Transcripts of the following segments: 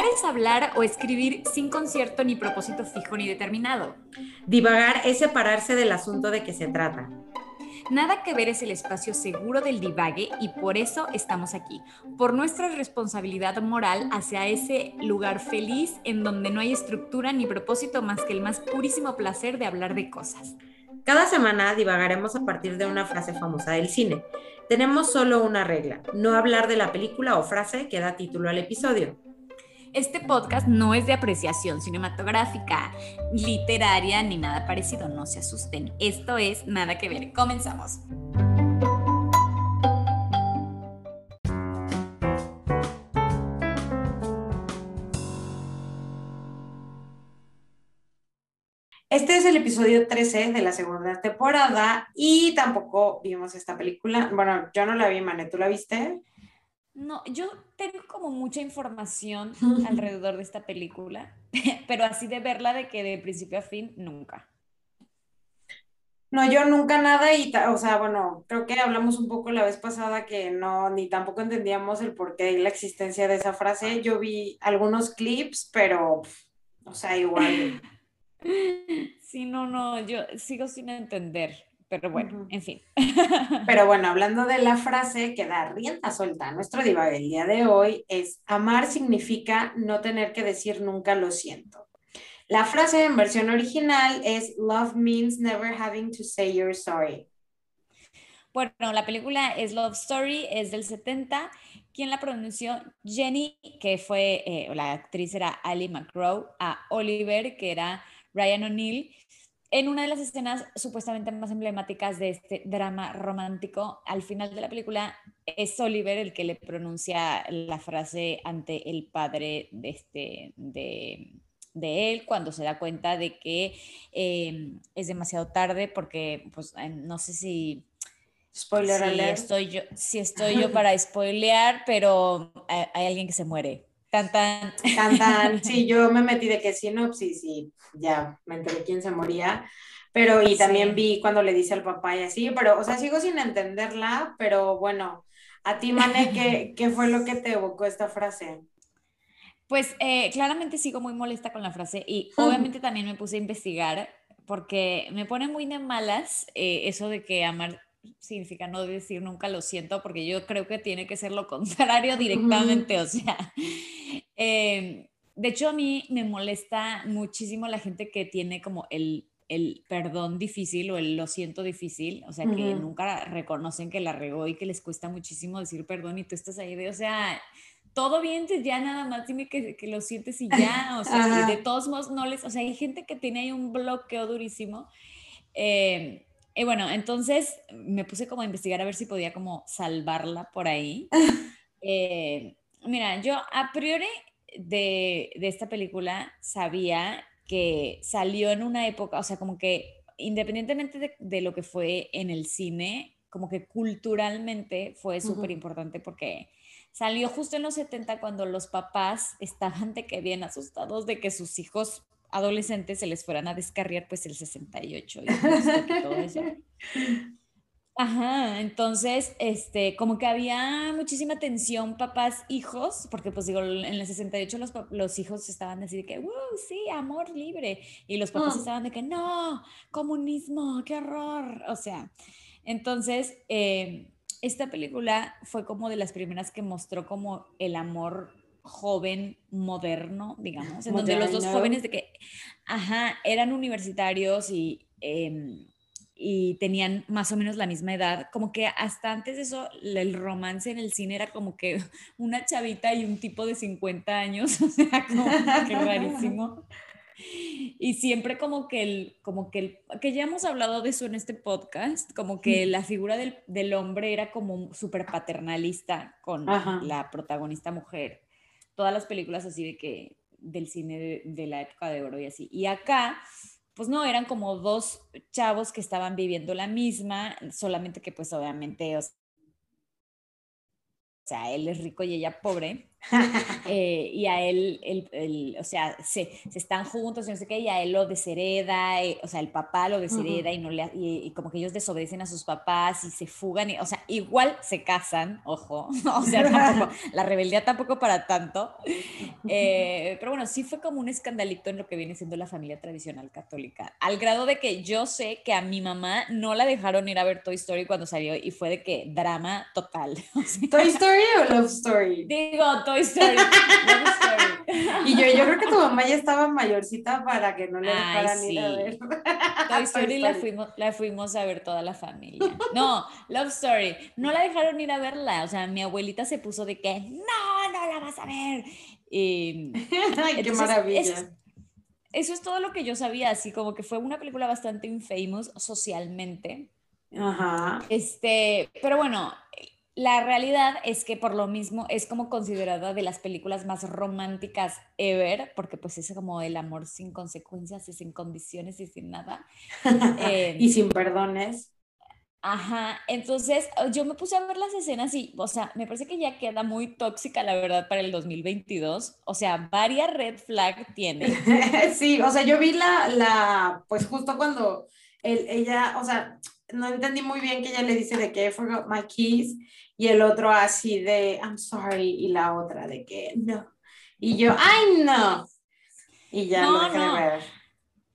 Divagar es hablar o escribir sin concierto ni propósito fijo ni determinado. Divagar es separarse del asunto de que se trata. Nada que ver es el espacio seguro del divague y por eso estamos aquí, por nuestra responsabilidad moral hacia ese lugar feliz en donde no hay estructura ni propósito más que el más purísimo placer de hablar de cosas. Cada semana divagaremos a partir de una frase famosa del cine. Tenemos solo una regla, no hablar de la película o frase que da título al episodio. Este podcast no es de apreciación cinematográfica, literaria ni nada parecido, no se asusten. Esto es nada que ver. Comenzamos. Este es el episodio 13 de la segunda temporada y tampoco vimos esta película. Bueno, yo no la vi, Mane, ¿tú la viste? No, yo tengo como mucha información alrededor de esta película, pero así de verla de que de principio a fin, nunca. No, yo nunca nada y, o sea, bueno, creo que hablamos un poco la vez pasada que no, ni tampoco entendíamos el porqué y la existencia de esa frase. Yo vi algunos clips, pero, o sea, igual. Sí, no, no, yo sigo sin entender, pero bueno, en fin. Pero bueno, hablando de la frase que da rienda suelta nuestro divague el día de hoy, es amar significa no tener que decir nunca lo siento. La frase en versión original es Love means never having to say you're sorry. Bueno, la película es Love Story, es del 70. Quien la pronunció? Jenny, que fue, eh, la actriz era Ali McGraw, a Oliver, que era Ryan O'Neill, en una de las escenas supuestamente más emblemáticas de este drama romántico, al final de la película es Oliver el que le pronuncia la frase ante el padre de, este, de, él cuando se da cuenta de que em, es demasiado tarde porque pues no sé si... Spoiler si Estoy yo, si estoy yo para spoilear, pero hay alguien que se muere. Tan, tan. Tan, Sí, yo me metí de que sinopsis y ya me enteré quién se moría. Pero, y también vi cuando le dice al papá y así, pero, o sea, sigo sin entenderla, pero bueno, a ti, Mane, ¿qué, qué fue lo que te evocó esta frase? Pues eh, claramente sigo muy molesta con la frase y obviamente también me puse a investigar porque me pone muy de malas eh, eso de que amar significa no decir nunca lo siento, porque yo creo que tiene que ser lo contrario directamente, o sea, em, de hecho a mí me molesta muchísimo la gente que tiene como el, el perdón difícil o el lo siento difícil, o sea, que nunca reconocen que la regó y que les cuesta muchísimo decir perdón y tú estás ahí de, o sea, todo bien, ya nada más dime que, que lo sientes y ya, o sea, de todos modos no les, o sea, hay gente que tiene ahí un bloqueo durísimo. Eh, y bueno, entonces me puse como a investigar a ver si podía como salvarla por ahí. Eh, mira, yo a priori de, de, esta película sabía que salió en una época, o sea, como que independientemente de, de lo que fue en el cine, como que culturalmente fue súper importante porque salió justo en los 70 cuando los papás estaban de que bien asustados de que sus hijos adolescentes se les fueran a descarriar pues el 68 y todo eso. Ajá, entonces, este, como que había muchísima tensión papás, hijos, porque pues digo, en el 68 los, los hijos estaban así de que, wow, sí, amor libre, y los papás ah. estaban de que, no, comunismo, qué horror, o sea, entonces, eh, esta película fue como de las primeras que mostró como el amor joven moderno, digamos, en donde los dos jóvenes de que, ajá, eran universitarios y, em, y tenían más o menos la misma edad, como que hasta antes de eso el romance en el cine era como que una chavita y un tipo de 50 años, o sea, como que rarísimo. Y siempre como que el, como que el, que ya hemos hablado de eso en este podcast, como que la figura del, del hombre era como súper paternalista con la protagonista mujer. Todas las películas así de que del cine de, la época de oro y así. Y acá, pues no, eran como dos chavos que estaban viviendo la misma, solamente que pues obviamente, o sea, él es rico y ella pobre. Eh, y a él, el, o sea, se, se, están juntos y no sé qué, y a él lo deshereda, o sea, el papá lo deshereda y, no le, y, como que ellos desobedecen a sus papás y se fugan, y, o sea, igual se casan, ojo, o sea, tampoco, la rebeldía tampoco para tanto, eh, pero bueno, sí fue como un escandalito en lo que viene siendo la familia tradicional católica, al grado de que yo sé que a mi mamá no la dejaron ir a ver Toy Story cuando salió y fue de que drama total. ¿Toy Story o Love Story? Digo, Toy Story. y yo, yo creo que tu mamá ya estaba mayorcita para que no le dejaran ir a ver. Toy Story, La, fuimos, la fuimos a ver toda la familia. No, Love Story. No la dejaron ir a verla. O sea, mi abuelita se puso de que, no, no la vas a ver. Y, Ay, qué maravilla. eso es todo lo que yo sabía, así como que fue una película bastante infamous socialmente. Ajá. Este, pero bueno, la realidad es que por lo mismo es como considerada de las películas más románticas ever, porque pues es como el amor sin consecuencias y sin condiciones y sin nada. y sin perdones. Ajá, entonces yo me puse a ver las escenas y, o sea, me parece que ya queda muy tóxica, la verdad, para el 2022. O sea, varias red flag tiene. sí, o sea, yo vi la, la pues justo cuando ella, o sea, no entendí muy bien que ella le dice de que I forgot my keys y el otro así de I'm sorry y la otra de que no. Y yo, ay no. Y ya no, lo no. ver.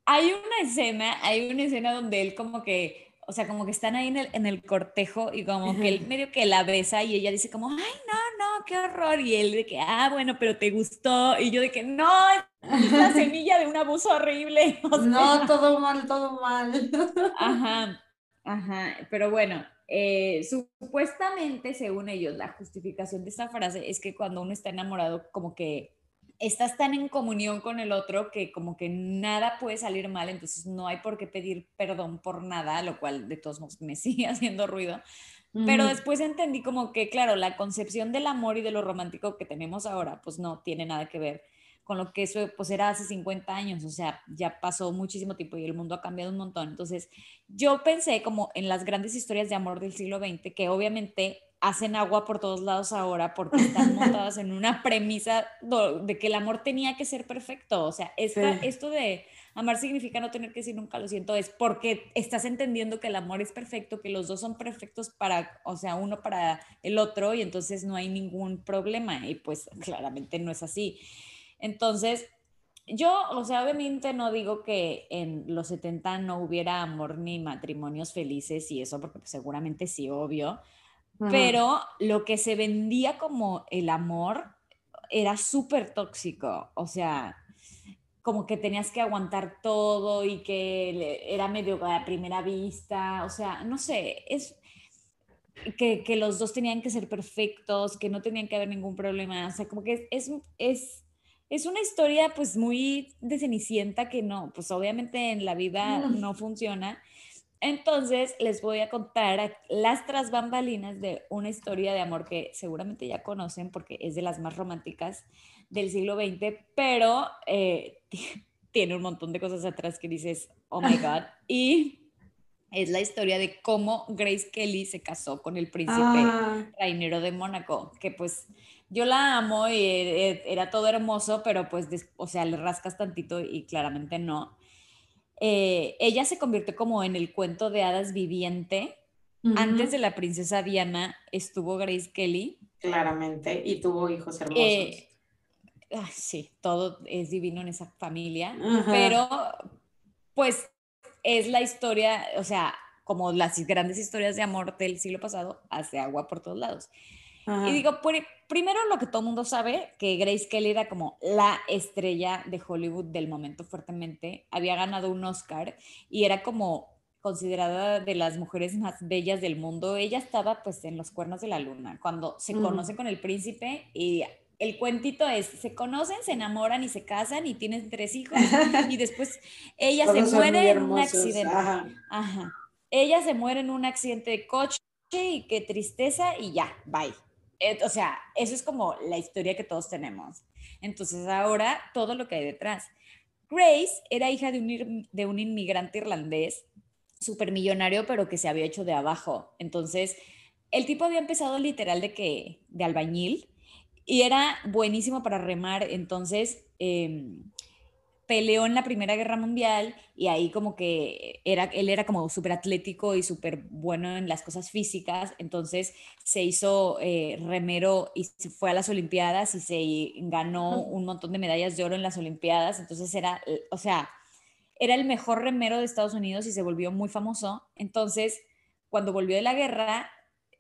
Hay una escena, hay una escena donde él como que, o sea, como que están ahí en el, en el cortejo y como que él medio que la besa y ella dice como, ay no, no, qué horror. Y él de que, ah, bueno, pero te gustó. Y yo de que, no, es la semilla de un abuso horrible. no, todo mal, todo mal. Ajá. Ajá, pero bueno, eh, supuestamente, según ellos, la justificación de esta frase es que cuando uno está enamorado, como que estás tan en comunión con el otro que como que nada puede salir mal, entonces no hay por qué pedir perdón por nada, lo cual de todos modos me sigue haciendo ruido. Pero después entendí como que, claro, la concepción del amor y de lo romántico que tenemos ahora, pues no tiene nada que ver con lo que eso pues era hace 50 años, o sea, ya pasó muchísimo tiempo y el mundo ha cambiado un montón. Entonces, yo pensé como en las grandes historias de amor del siglo XX, que obviamente hacen agua por todos lados ahora porque están montadas en una premisa de que el amor tenía que ser perfecto. O sea, esto de amar significa no tener que decir nunca lo siento, es porque estás entendiendo que el amor es perfecto, que los dos son perfectos para, o sea, uno para el otro y entonces no hay ningún problema. Y pues claramente no es así. Entonces, yo, o sea, obviamente no digo que en los 70 no hubiera amor ni matrimonios felices y eso, porque pues, seguramente sí, obvio, pero lo que se vendía como el amor era súper tóxico, o sea, como que tenías que aguantar todo y que era medio a primera vista, o sea, no sé, es que, que los dos tenían que ser perfectos, que no tenían que haber ningún problema, o sea, como que es, es es una historia pues muy de Cenicienta que no, pues obviamente en la vida no funciona. Entonces les voy a contar las tras bambalinas de una historia de amor que seguramente ya conocen porque es de las más románticas del siglo XX, pero eh, tiene un montón de cosas atrás que dices, oh my God. Y es la historia de cómo Grace Kelly se casó con el príncipe ah. Rainero de Mónaco, que pues yo la amo y e, e, era todo hermoso, pero pues, o sea, le rascas tantito y claramente no. Eh, ella se convirtió como en el cuento de hadas viviente. Antes de la princesa Diana estuvo Grace Kelly. Claramente, y tuvo hijos hermosos. Eh, sí, todo es divino en esa familia, pero pues es la historia, o sea, como las grandes historias de amor del siglo pasado, hace agua por todos lados. Y digo, primero lo que todo el mundo sabe, que Grace Kelly era como la estrella de Hollywood del momento fuertemente, había ganado un Oscar y era como considerada de las mujeres más bellas del mundo. Ella estaba pues en los cuernos de la luna, cuando se conoce con el príncipe y el cuentito es, se conocen, se enamoran y se casan y tienen tres hijos y después ella se muere en un accidente. Ajá. Ella se muere en un accidente de coche y qué tristeza y ya, bye o sea, eso es como la historia que todos tenemos. Entonces ahora todo lo que hay detrás. Grace era hija de un, de un inmigrante irlandés millonario, pero que se había hecho de abajo. Entonces, el tipo había empezado literal de que de albañil y era buenísimo para remar, entonces em, peleó en la Primera Guerra Mundial y ahí como que era, él era como súper atlético y súper bueno en las cosas físicas, entonces se hizo eh, remero y se fue a las Olimpiadas y se ganó un montón de medallas de oro en las Olimpiadas, entonces era, o sea, era el mejor remero de Estados Unidos y se volvió muy famoso, entonces cuando volvió de la guerra,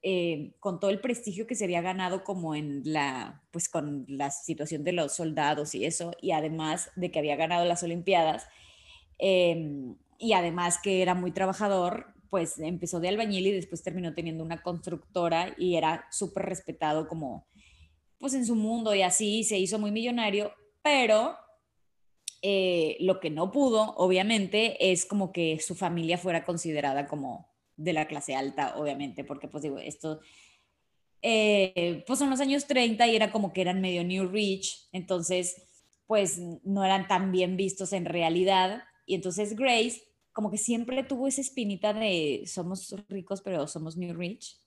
eh, con todo el prestigio que se había ganado como en la, pues con la situación de los soldados y eso, y además de que había ganado las Olimpiadas, em, y además que era muy trabajador, pues empezó de albañil y después terminó teniendo una constructora y era súper respetado como, pues en su mundo y así se hizo muy millonario, pero eh, lo que no pudo, obviamente, es como que su familia fuera considerada como de la clase alta, obviamente, porque pues digo, esto, eh, pues son los años 30 y era como que eran medio New Rich, entonces pues no eran tan bien vistos en realidad. Y entonces Grace como que siempre tuvo esa espinita de somos ricos pero somos New Rich.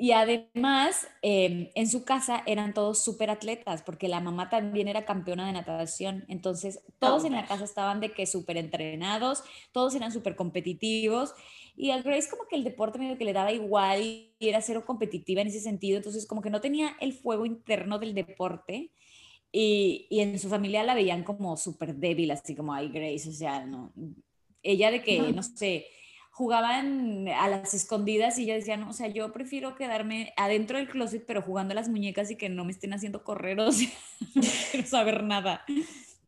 Y además, em, en su casa eran todos súper atletas, porque la mamá también era campeona de natación. Entonces, todos en la casa estaban de que súper entrenados, todos eran súper competitivos. Y a Grace como que el deporte medio que le daba igual y era cero competitiva en ese sentido. Entonces, como que no tenía el fuego interno del deporte. Y, y en su familia la veían como súper débil, así como, ay, Grace, o sea, no. Ella de que, no sé jugaban a las escondidas y ella decía, no, o sea, yo prefiero quedarme adentro del closet, pero jugando a las muñecas y que no me estén haciendo correr, o sea, no quiero saber nada.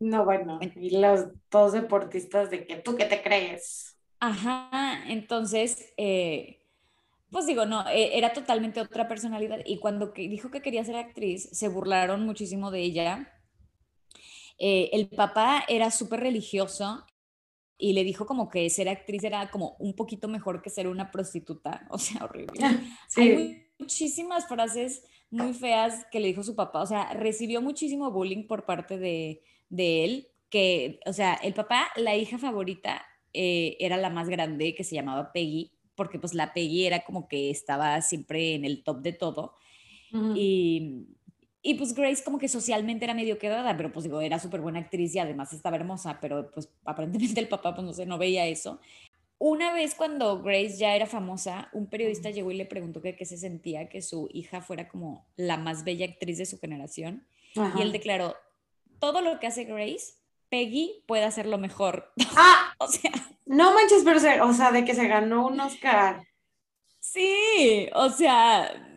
No, bueno, y los dos deportistas de que tú qué te crees. Ajá, entonces, eh, pues digo, no, e, era totalmente otra personalidad y cuando dijo que quería ser actriz, se burlaron muchísimo de ella. Eh, el papá era súper religioso y le dijo como que ser actriz era como un poquito mejor que ser una prostituta, o sea, horrible. Hay muchísimas frases muy feas que le dijo su papá, o sea, recibió muchísimo bullying por parte de, de él, que, o sea, el papá, la hija favorita eh, era la más grande, que se llamaba Peggy, porque pues la Peggy era como que estaba siempre en el top de todo. Y y pues Grace como que socialmente era medio quedada, pero pues digo, era súper buena actriz y además estaba hermosa, pero pues aparentemente el papá pues no sé, no veía eso. Una vez cuando Grace ya era famosa, un periodista llegó y le preguntó que qué se sentía que su hija fuera como la más bella actriz de su generación. Y él declaró, todo lo que hace Grace, Peggy puede hacerlo mejor. Ah, o sea, no manches, pero o sea, de que se ganó un Oscar. Sí, o sea,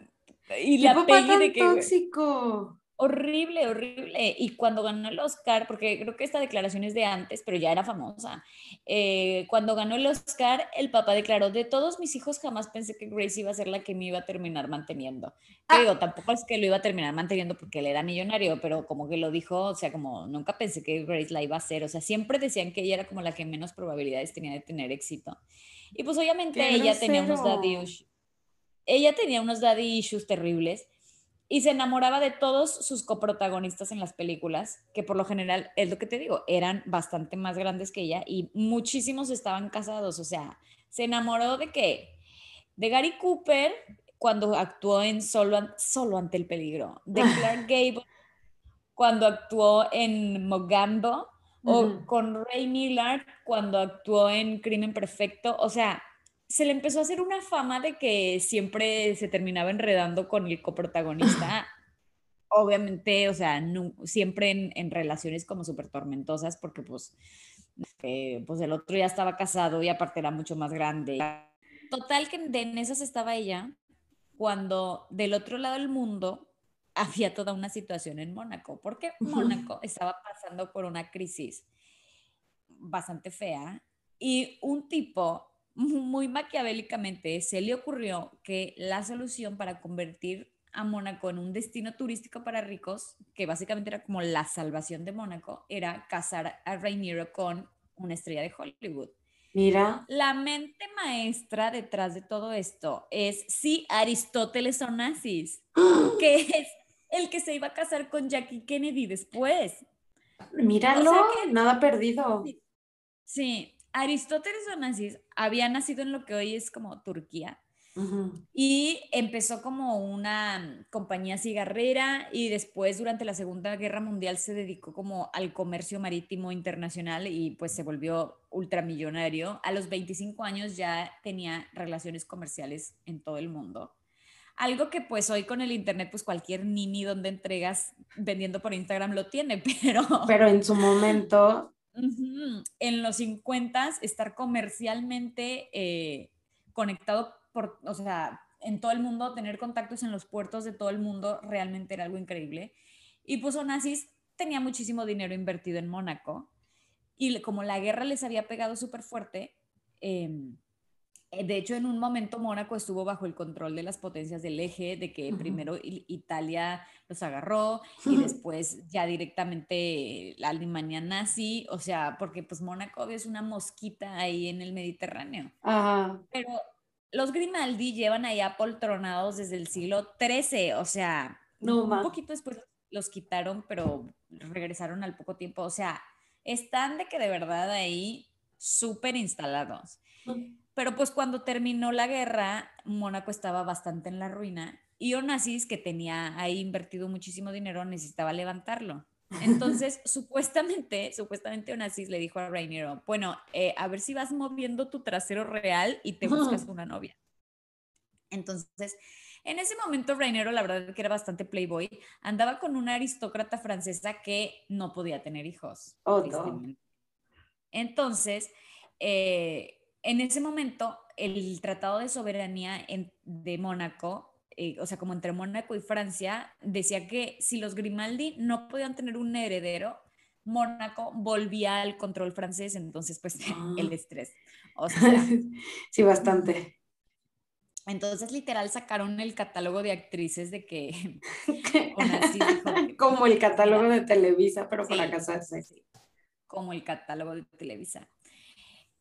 y la papá tan de que, tóxico. Horrible, horrible. Y cuando ganó el Oscar, porque creo que esta declaración es de antes, pero ya era famosa. Eh, cuando ganó el Oscar, el papá declaró: De todos mis hijos, jamás pensé que Grace iba a ser la que me iba a terminar manteniendo. Ah. tampoco es que lo iba a terminar manteniendo porque él era millonario, pero como que lo dijo, o sea, como nunca pensé que Grace la iba a hacer. O sea, siempre decían que ella era como la que menos probabilidades tenía de tener éxito. Y pues obviamente ella tenía unos daddy ella tenía unos daddy issues terribles y se enamoraba de todos sus coprotagonistas en las películas, que por lo general, es lo que te digo, eran bastante más grandes que ella y muchísimos estaban casados, o sea, se enamoró de qué? De Gary Cooper cuando actuó en Solo, Solo ante el peligro, de ah. Clark Gable cuando actuó en Mogambo o con Ray Millard cuando actuó en Crimen Perfecto, o sea, se le empezó a hacer una fama de que siempre se terminaba enredando con el coprotagonista. Obviamente, o sea, siempre en, relaciones como súper tormentosas, porque pues, eh, pues el otro ya estaba casado y aparte era mucho más grande. Total que en esas estaba ella cuando del otro lado del mundo había toda una situación en Mónaco, porque Mónaco estaba pasando por una crisis bastante fea y un tipo muy maquiavélicamente se le ocurrió que la solución para convertir a Mónaco en un destino turístico para ricos, que básicamente era como la salvación de Mónaco, era casar a Rainiero con una estrella de Hollywood. Mira. La mente maestra detrás de todo esto es, sí, Aristóteles Onassis, que es el que se iba a casar con Jackie Kennedy después. Míralo, nada perdido. sí, Aristóteles Onassis había nacido en lo que hoy es como Turquía Y empezó como una compañía cigarrera y después durante la Segunda Guerra Mundial se dedicó como al comercio marítimo internacional y pues se volvió ultramillonario. A los 25 años ya tenía relaciones comerciales en todo el mundo. Algo que pues hoy con el internet pues cualquier nini donde entregas vendiendo por Instagram lo tiene, pero... Pero en su momento... En los 50 estar comercialmente eh, conectado por, o sea, en todo el mundo, tener contactos en los puertos de todo el mundo realmente era algo increíble. Y pues Onassis tenía muchísimo dinero invertido en Mónaco y como la guerra les había pegado súper fuerte, em, eh, de hecho en un momento Mónaco estuvo bajo el control de las potencias del eje, de que primero Italia los agarró y después ya directamente la Alemania nazi, o sea, porque pues Mónaco es una mosquita ahí en el Mediterráneo. Pero los Grimaldi llevan ahí apoltronados desde el siglo XIII, o sea, un poquito después los quitaron, pero regresaron al poco tiempo, o sea, están de que de verdad ahí súper instalados. Pero pues cuando terminó la guerra, Mónaco estaba bastante en la ruina y Onassis, que tenía ahí invertido muchísimo dinero, necesitaba levantarlo. Entonces, supuestamente, supuestamente Onassis le dijo a Rainiero, bueno, eh, a ver si vas moviendo tu trasero real y te buscas una novia. Entonces, en ese momento Rainiero, la verdad que era bastante playboy, andaba con una aristócrata francesa que no podía tener hijos. Oh, Entonces, eh, en ese momento, el Tratado de Soberanía de Mónaco eh, o sea, como entre Mónaco y Francia, decía que si los Grimaldi no podían tener un heredero, Mónaco volvía al control francés, entonces pues el ah. estrés. O sea, sí, bastante. Entonces literal sacaron el catálogo de actrices de que... como el catálogo de Televisa, pero para casarse. como el catálogo de Televisa.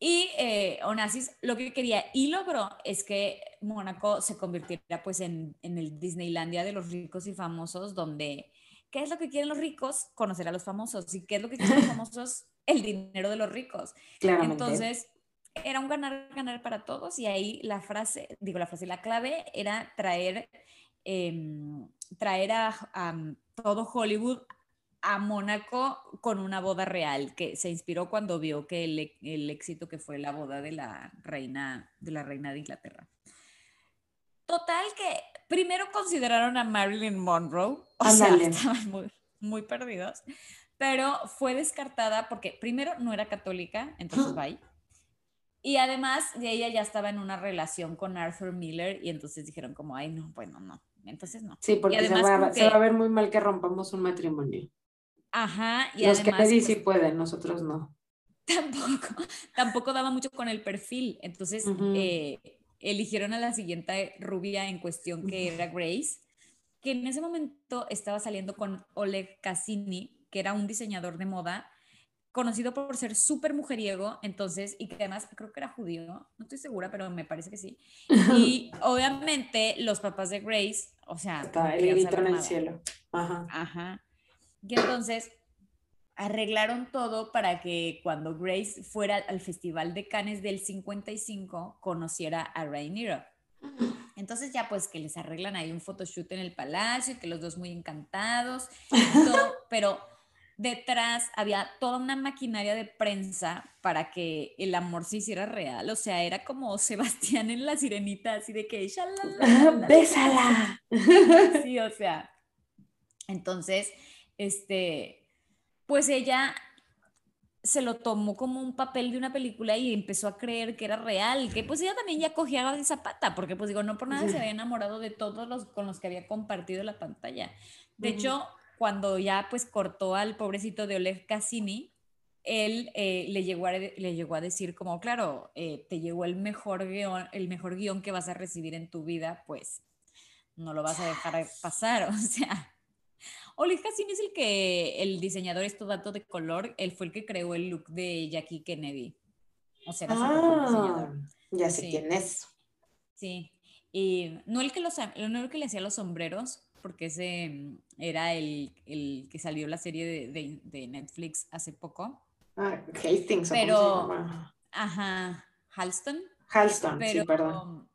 Y eh, Onassis lo que quería y logró es que Mónaco se convirtiera pues en, en, el Disneylandia de los ricos y famosos, donde, ¿qué es lo que quieren los ricos? Conocer a los famosos. ¿Y qué es lo que quieren los famosos? El dinero de los ricos. Entonces, era un ganar-ganar para todos y ahí la frase, digo la frase, la clave era traer, em, traer a, a todo Hollywood a Mónaco con una boda real, que se inspiró cuando vio que el, éxito que fue la boda de la reina de la reina de Inglaterra. Total que primero consideraron a Marilyn Monroe, o sea, estaban muy, muy perdidos, pero fue descartada porque primero no era católica, entonces bye. Y además de ella ya estaba en una relación con Arthur Miller y entonces dijeron como, ay, no, bueno, no, entonces no. Sí, porque se, va, se va a ver muy mal que rompamos un matrimonio. Ajá. Y Los además, que sí pues pueden, nosotros no. Tampoco, tampoco daba mucho con el perfil. Entonces eh, eligieron a la siguiente rubia en cuestión que era Grace, que en ese momento estaba saliendo con Oleg Cassini, que era un diseñador de moda conocido por ser súper mujeriego, entonces, y que además creo que era judío, no estoy segura, pero me parece que sí. Y obviamente los papás de Grace, o sea... el grito en el cielo. Ajá. Ajá. Y entonces arreglaron todo para que cuando Grace fuera al Festival de Cannes del 55 conociera a Rhaenyra. Entonces ya pues que les arreglan ahí un photoshoot en el palacio, que los dos muy encantados, pero detrás había toda una maquinaria de prensa para que el amor se hiciera real. O sea, era como Sebastián en la sirenita, así de que, ¡bésala! Sí, o sea. Entonces, este, pues ella se lo tomó como un papel de una película y empezó a creer que era real, que pues ella también ya cogía de zapata, porque pues digo, no por nada se había enamorado de todos los con los que había compartido la pantalla. De hecho, cuando ya pues cortó al pobrecito de Oleg Cassini, él eh, le, llegó a, le llegó a decir como, claro, eh, te llegó el mejor, guion, el mejor guion que vas a recibir en tu vida, pues no lo vas a dejar pasar, o sea, Oleg Cassini es el que, el diseñador, esto dato de color, él fue el que creó el look de Jackie Kennedy. O sea, era ah, diseñador. Ya sé quién es. Sí. Y no el que, los, no el que le hacía los sombreros, porque ese mm, era el, el que salió la serie de, de, Netflix hace poco. Ah, Hastings. Pero, ajá, Halston. Halston, sí, perdón.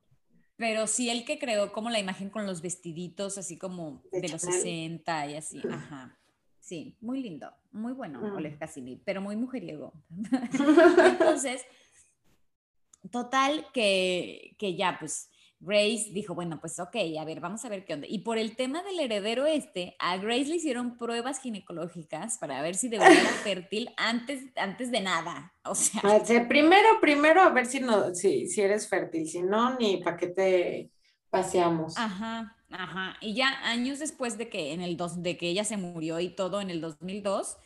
Pero sí el que creó como la imagen con los vestiditos así como de, los 60 y así, ajá. Sí, muy lindo, muy bueno, mm. Oleg Cassini, pero muy mujeriego. Entonces, total que, que ya, pues Grace dijo, bueno, pues ok, a ver, vamos a ver qué onda. Y por el tema del heredero este, a Grace le hicieron pruebas ginecológicas para ver si de verdad era fértil antes, antes de nada. O sea, primero, primero a ver si, no, si, si eres fértil, si no, ni para qué te paseamos. Ajá, ajá. Y ya años después de que, en el dos, de que ella se murió y todo en el 2002,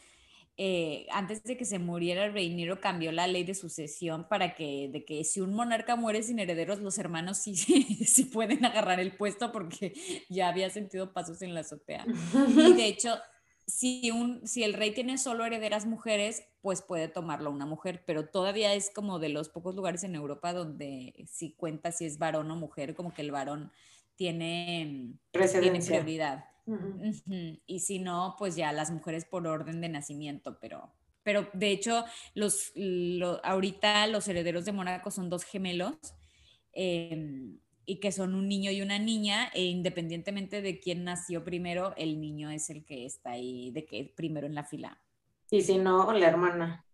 eh, antes de que se muriera el rey Nero cambió la ley de sucesión para que, de que si un monarca muere sin herederos, los hermanos sí, sí, pueden agarrar el puesto porque ya había sentido pasos en la azotea. Y de hecho, si, un, si el rey tiene solo herederas mujeres, pues puede tomarlo una mujer, pero todavía es como de los pocos lugares en Europa donde si cuenta si es varón o mujer, como que el varón tiene, tiene prioridad. Y si no, pues ya las mujeres por orden de nacimiento, pero, pero de hecho, los, ahorita los herederos de Mónaco son dos gemelos em, y que son un niño y una niña, e independientemente de quién nació primero, el niño es el que está ahí, de que primero en la fila. Y si no, la hermana.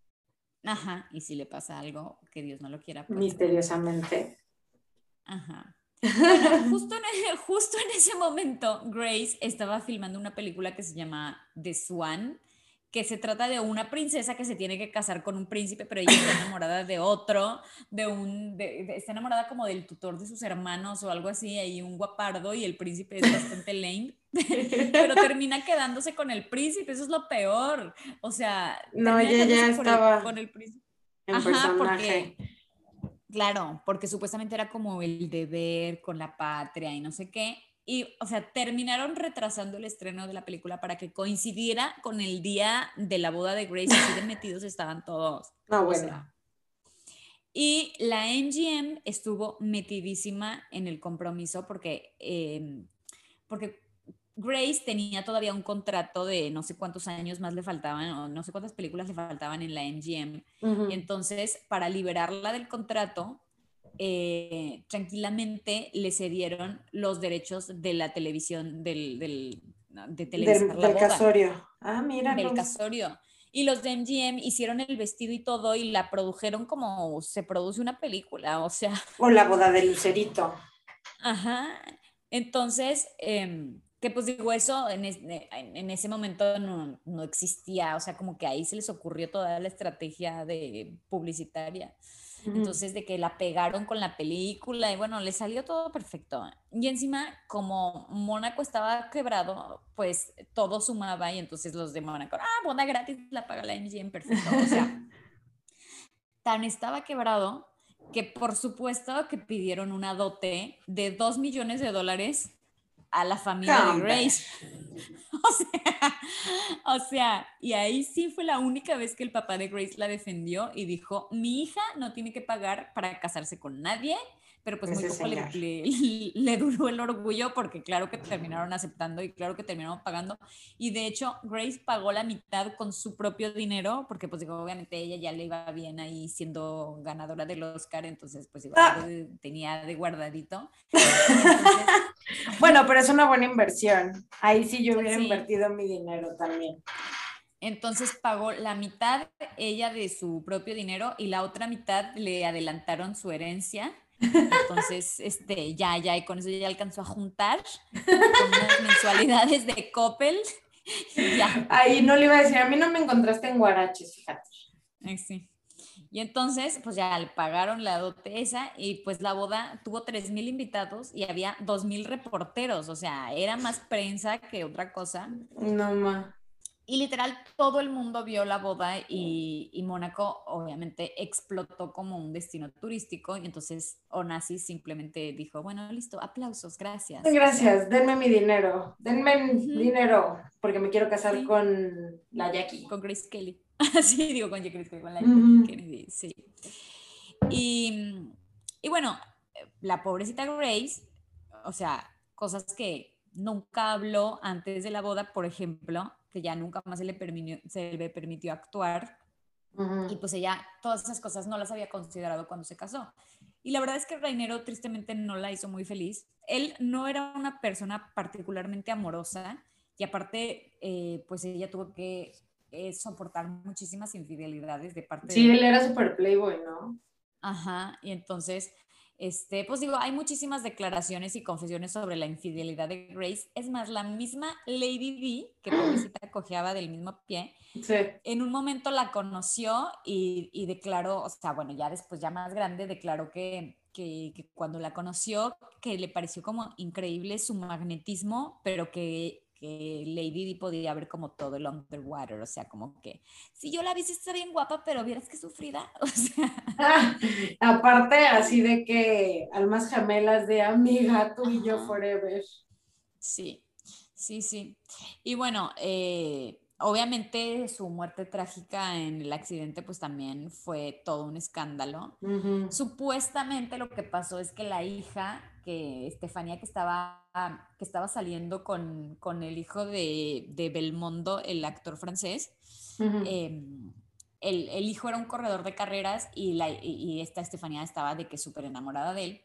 Ajá, y si le pasa algo que Dios no lo quiera. Pues, Misteriosamente. Ajá. justo, en, justo en ese momento, Grace estaba filmando una película que se llama The Swan, que se trata de una princesa que se tiene que casar con un príncipe, pero ella está enamorada de otro, de un, está enamorada como del tutor de sus hermanos o algo así, ahí un guapardo y el príncipe es bastante lame, pero termina quedándose con el príncipe, eso es lo peor, o sea, no, ella ya estaba con el príncipe. En Ajá, porque Claro, porque supuestamente era como el deber con la patria y no sé qué. Y, o sea, terminaron retrasando el estreno de la película para que coincidiera con el día de la boda de Grace. Así de metidos estaban todos. No, bueno. y la MGM estuvo metidísima en el compromiso porque, em, porque Grace tenía todavía un contrato de no sé cuántos años más le faltaban o no sé cuántas películas le faltaban en la MGM. Y entonces, para liberarla del contrato, eh, tranquilamente le cedieron los derechos de la televisión, del, del de televisar del, casorio. Ah, mira. Del casorio. Y los de MGM hicieron el vestido y todo y la produjeron como se produce una película, o sea. O la boda del lucerito. Ajá. Entonces, em, que pues digo, eso en, en ese momento no, no, existía, o sea, como que ahí se les ocurrió toda la estrategia de publicitaria. Entonces, de que la pegaron con la película y bueno, le salió todo perfecto. Y encima, como Mónaco estaba quebrado, pues todo sumaba y entonces los de Mónaco, ah, boda gratis, la paga la MGM, perfecto. O sea, tan estaba quebrado que por supuesto que pidieron una dote de dos millones de dólares a la familia de Grace. O sea, o sea, y ahí sí fue la única vez que el papá de Grace la defendió y dijo, mi hija no tiene que pagar para casarse con nadie, pero pues muy poco le, duró el orgullo porque claro que terminaron aceptando y claro que terminaron pagando. Y de hecho, Grace pagó la mitad con su propio dinero porque pues digo, obviamente ella ya le iba bien ahí siendo ganadora del Oscar, entonces pues igual ah. tenía de guardadito. bueno, pero es una buena inversión. Ahí sí yo hubiera invertido mi dinero también. Entonces pagó la mitad ella de su propio dinero y la otra mitad le adelantaron su herencia entonces, este, ya, ya, y con eso ya alcanzó a juntar con unas mensualidades de Coppel. Ya. Ahí no le iba a decir, a mí no me encontraste en Guaraches, fíjate. Sí. Y entonces, pues ya le pagaron la dote esa y pues la boda tuvo 3.000 invitados y había 2.000 reporteros, o sea, era más prensa que otra cosa. No, ma. Y literal todo el mundo vio la boda y, y, Mónaco obviamente explotó como un destino turístico y entonces Onassis simplemente dijo, bueno, listo, aplausos, gracias. Gracias, denme mi dinero, denme dinero porque me quiero casar con la Jackie. Con Grace Kelly. sí, digo con Grace Kelly, con la Jackie Kennedy, sí. Y, y bueno, la pobrecita Grace, o sea, cosas que nunca habló antes de la boda, por ejemplo, que ya nunca más se le permitió, se le permitió actuar. Y pues ella todas esas cosas no las había considerado cuando se casó. Y la verdad es que Reinero tristemente no la hizo muy feliz. Él no era una persona particularmente amorosa y aparte, eh, pues ella tuvo que eh, soportar muchísimas infidelidades de parte sí, de... él era super playboy, ¿no? Ajá, y entonces, este, pues digo, hay muchísimas declaraciones y confesiones sobre la infidelidad de Grace. Es más, la misma Lady D, que pobrecita cojeaba del mismo pie, Sí. en un momento la conoció y, y declaró, o sea, bueno, ya después, ya más grande, declaró que, que, que cuando la conoció, que le pareció como increíble su magnetismo, pero que que Lady Di podía ver como todo el underwater, o sea, como que si yo la vi, sí está bien guapa, pero vieras que sufrida, o sea. Ah, aparte, así de que almas gemelas de amiga, tú y yo forever. Sí, sí, sí. Y bueno, eh, obviamente su muerte trágica en el accidente pues también fue todo un escándalo. Supuestamente lo que pasó es que la hija, que Estefanía, que estaba, que estaba saliendo con, con el hijo de, de Belmondo, el actor francés, eh, el, el hijo era un corredor de carreras y, la, y, y esta Estefanía estaba de que súper enamorada de él.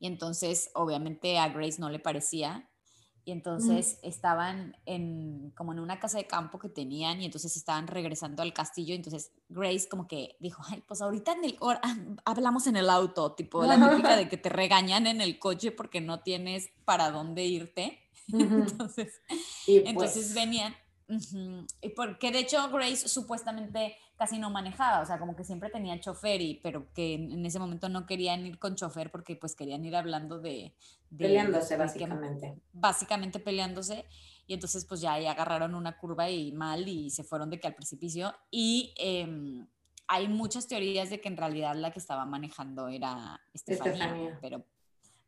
Y entonces, obviamente, a Grace no le parecía. Y entonces estaban en, como en una casa de campo que tenían y entonces estaban regresando al castillo. Entonces Grace como que dijo, ay, pues ahorita en el, hablamos en el auto, tipo la típica de que te regañan en el coche porque no tienes para dónde irte. Entonces, Y entonces pues, y porque de hecho Grace supuestamente casi no manejaba, o sea, como que siempre tenía chofer, y, pero que en ese momento no querían ir con chofer porque pues querían ir hablando de... de- peleándose de que- básicamente. básicamente peleándose, y entonces pues ya ahí agarraron una curva y mal y se fueron de que al precipicio, y em, hay muchas teorías de que en realidad la que estaba manejando era Estefanía, Estefanía. pero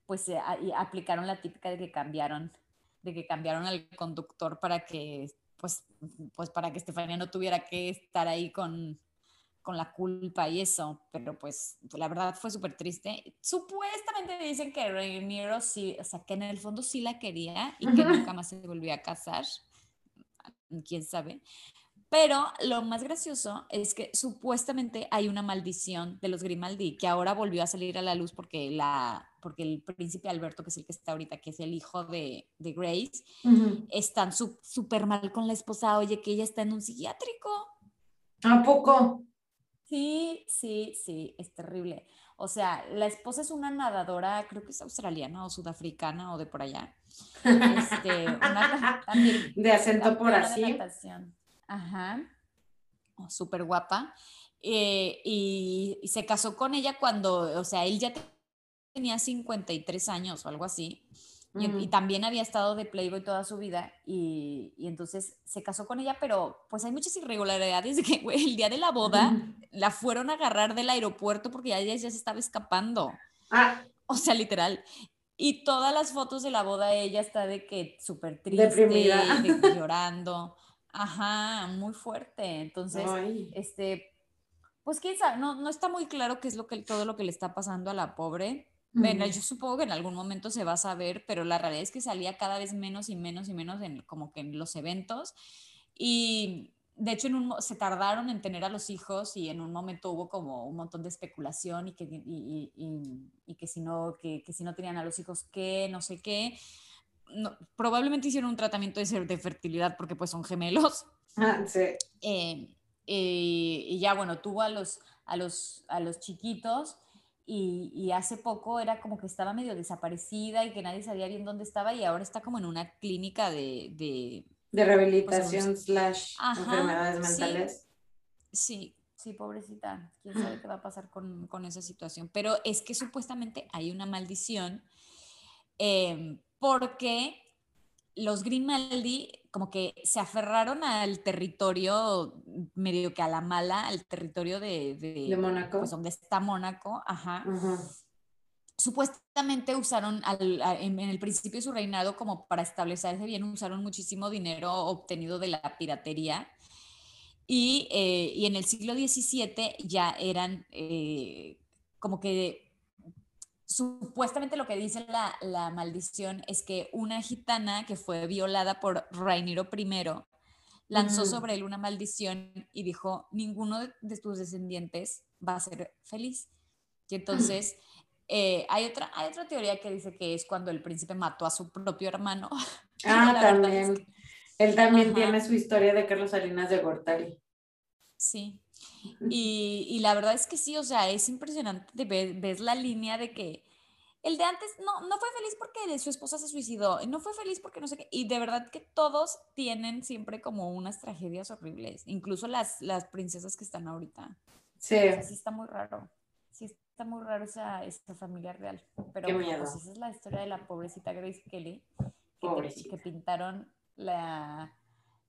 pues eh, aplicaron la típica de que cambiaron de que cambiaron al conductor para que, pues, pues para que Estefanía no tuviera que estar ahí con, con la culpa y eso, pero pues la verdad fue súper triste. Supuestamente dicen que Rhaenyra sí, o sea, que en el fondo sí la quería y que nunca más se volvió a casar, quién sabe. Pero lo más gracioso es que supuestamente hay una maldición de los Grimaldi que ahora volvió a salir a la luz porque, la, porque el príncipe Alberto, que es el que está ahorita, que es el hijo de, de Grace, están súper mal con la esposa. Oye, que ella está en un psiquiátrico. ¿A poco? Sí, sí, sí, es terrible. O sea, la esposa es una nadadora, creo que es australiana o sudafricana o de por allá. Este, una, también De acento por de así. natación. Ajá. Oh, Súper guapa. Eh, y, y se casó con ella cuando, o sea, él ya te- tenía 53 años o algo así. Y, y también había estado de Playboy toda su vida. Y, y entonces se casó con ella, pero pues hay muchas irregularidades de que, güey, el día de la boda la fueron a agarrar del aeropuerto porque ya, ya, ya se estaba escapando. Ah, O sea, literal. Y todas las fotos de la boda, ella está de que súper triste, Deprimida. de llorando. Ajá, muy fuerte. Entonces, ay. este, pues quién sabe, no, no está muy claro qué es lo que, todo lo que le está pasando a la pobre. Bueno, yo supongo que en algún momento se va a saber, pero la realidad es que salía cada vez menos y menos y menos en como que en los eventos. Y de hecho en un, se tardaron en tener a los hijos y en un momento hubo como un montón de especulación y que, y, y- y- que, si, no, que, que si no tenían a los hijos, ¿qué? No sé qué. No, probablemente hicieron un tratamiento de, de fertilidad porque pues son gemelos. Ah, sí. Eh, eh, y ya, bueno, tuvo a los, a los, a los chiquitos y, y hace poco era como que estaba medio desaparecida y que nadie sabía bien dónde estaba y ahora está como en una clínica de, de De rehabilitación slash Pues, Ajá, enfermedades sí. mentales. sí, sí, pobrecita, quién sabe qué va a pasar con, con esa situación. Pero es que supuestamente hay una maldición eh, porque los Grimaldi como que se aferraron al territorio, medio que a la mala, al territorio de, de, De Mónaco. pues donde está Mónaco, ajá. Supuestamente usaron al- a- en, en el principio de su reinado como para establecerse bien, usaron muchísimo dinero obtenido de la piratería. Y, eh, y en el siglo XVII ya eran eh, como que supuestamente lo que dice la, la maldición es que una gitana que fue violada por Rainiro I lanzó sobre él una maldición y dijo, ninguno de, de tus descendientes va a ser feliz. Y entonces eh, hay, otra, hay otra teoría que dice que es cuando el príncipe mató a su propio hermano. Ah, también. Él también tiene su historia de Carlos Salinas de Gortari. Sí. Y, y, la verdad es que sí, o sea, es impresionante. Ves, ves la línea de que el de antes no, no fue feliz porque su esposa se suicidó, no fue feliz porque no sé qué, y de verdad que todos tienen siempre como unas tragedias horribles, incluso las, las princesas que están ahorita. Sí. sí está muy raro, sí está muy raro esa, esa familia real, pero bueno, pues esa es la historia de la pobrecita Grace Kelly, que, que pintaron la,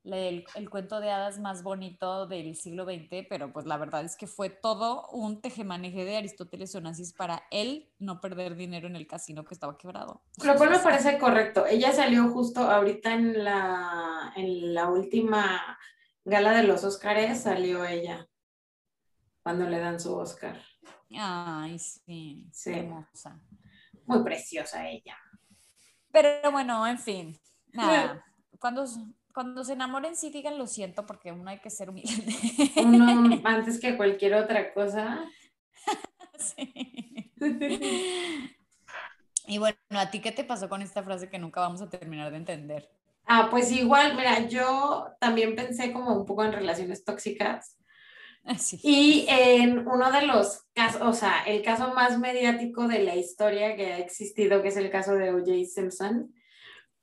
el, cuento de hadas más bonito del siglo XX, pero pues la verdad es que fue todo un tejemaneje de Aristóteles Onassis para él no perder dinero en el casino que estaba quebrado. Lo cual me parece correcto. Ella salió justo ahorita en la, en la última gala de los Óscares, salió ella cuando le dan su Óscar. Ay, sí, sí. hermosa. Muy preciosa ella. Pero bueno, en fin, nada. Cuando cuando se enamoren, sí digan lo siento, porque uno hay que ser humilde. Uno antes que cualquier otra cosa. sí. Y bueno, ¿a ti qué te pasó con esta frase que nunca vamos a terminar de entender? Ah, pues igual, mira, yo también pensé como un poco en relaciones tóxicas. Sí. Y en uno de los casos, o sea, el caso más mediático de la historia que ha existido, que es el caso de O.J. Simpson,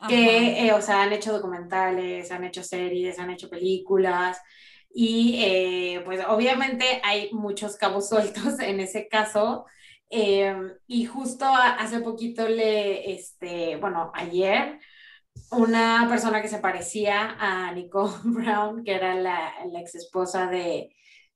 que, eh, o sea, han hecho documentales, han hecho series, han hecho películas y eh, pues obviamente hay muchos cabos sueltos en ese caso. Eh, y justo hace poquito le, este, bueno, ayer, una persona que se parecía a Nicole Brown, que era la, la ex esposa de,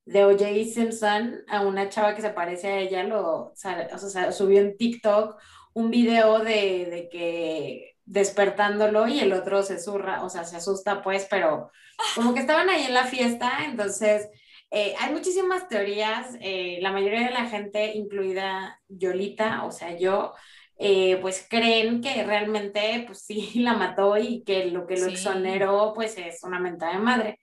de O.J. Simpson, a una chava que se parece a ella, lo, o sea, subió en TikTok un video de, de que despertándolo y el otro se zurra, o sea, se asusta pues, pero como que estaban ahí en la fiesta, entonces eh, hay muchísimas teorías, eh, la mayoría de la gente, incluida Yolita, o sea, yo, eh, pues creen que realmente, pues sí, la mató y que lo que lo exoneró, pues es una mentada de madre.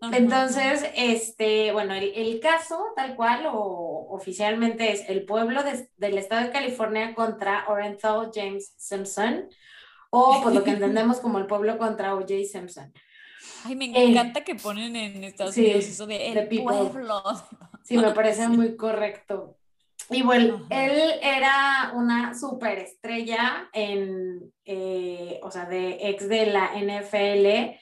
Entonces, este, bueno, el, caso tal cual o oficialmente es el pueblo del estado de California contra Orenthal James Simpson, o pues lo que entendemos como el pueblo contra O.J. Simpson. Ay, me encanta que ponen en Estados Unidos eso de el pueblo. Sí, me parece muy correcto. Y bueno, él era una superestrella en, eh, o sea, de ex de la NFL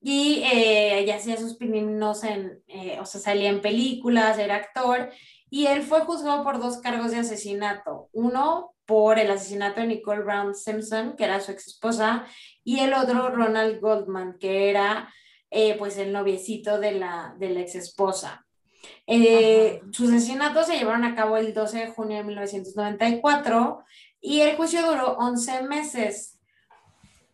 y eh, ella hacía sus pininos en, eh, o sea, salía en películas, era actor y él fue juzgado por dos cargos de asesinato. Uno por el asesinato de Nicole Brown Simpson, que era su ex esposa, y el otro Ronald Goldman, que era eh, pues el noviecito de la, de la ex esposa. Eh, sus asesinatos se llevaron a cabo el 12 de junio de 1994 y el juicio duró 11 meses.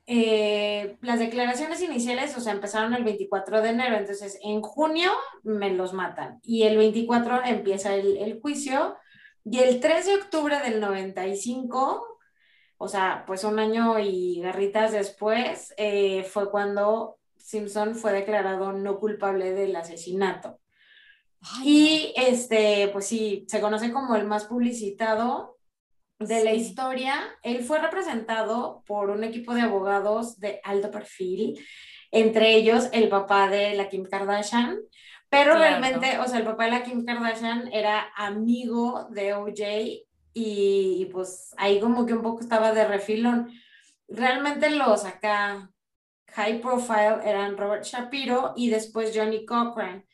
Eh, las declaraciones iniciales, o sea, empezaron el 24 de enero, entonces en junio me los matan y el 24 empieza el, el juicio y el 3 de octubre del 95, o sea, pues un año y garritas después, eh, fue cuando Simpson fue declarado no culpable del asesinato. y este, pues sí, se conoce como el más publicitado de la historia. Él fue representado por un equipo de abogados de alto perfil, entre ellos el papá de la Kim Kardashian, pero realmente, o sea, el papá de la Kim Kardashian era amigo de OJ y, pues ahí como que un poco estaba de refilón. Realmente los acá high profile eran Robert Shapiro y después Johnny Cochran,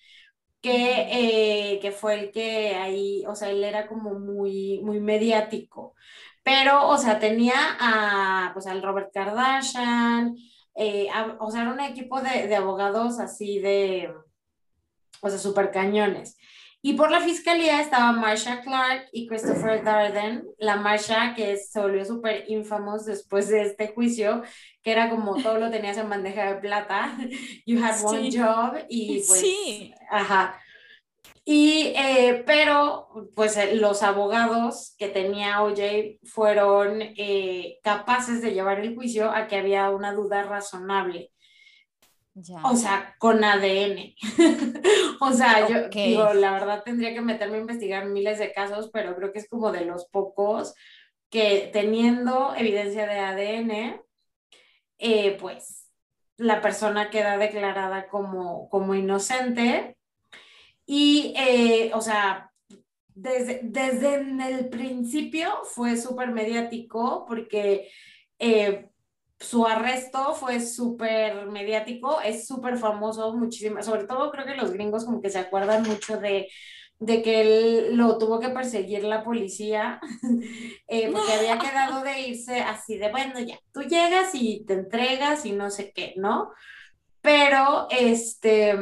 que, eh, que fue el que ahí, o sea, él era como muy, muy mediático. Pero, o sea, tenía a, pues, al Robert Kardashian, eh, o sea, era un equipo de, de abogados así de, o sea, súper cañones. Y por la fiscalía estaba Marsha Clark y Christopher Darden, la Marsha que se volvió súper infamos después de este juicio, que era como todo lo tenías en bandeja de plata, you had one job y pues, sí. ajá. Y, eh, pero, pues eh, los abogados que tenía OJ fueron eh, capaces de llevar el juicio a que había una duda razonable O sea, con ADN. o sea, yo digo, la verdad tendría que meterme a investigar miles de casos, pero creo que es como de los pocos que teniendo evidencia de ADN, eh, pues la persona queda declarada como, como inocente. Y, eh, o sea, desde, desde el principio fue súper mediático porque eh, su arresto fue súper mediático, es súper famoso, muchísimo, sobre todo creo que los gringos como que se acuerdan mucho de, de que él lo tuvo que perseguir la policía, eh, porque había quedado de irse así de, bueno, ya, tú llegas y te entregas y no sé qué, ¿no? Pero, este,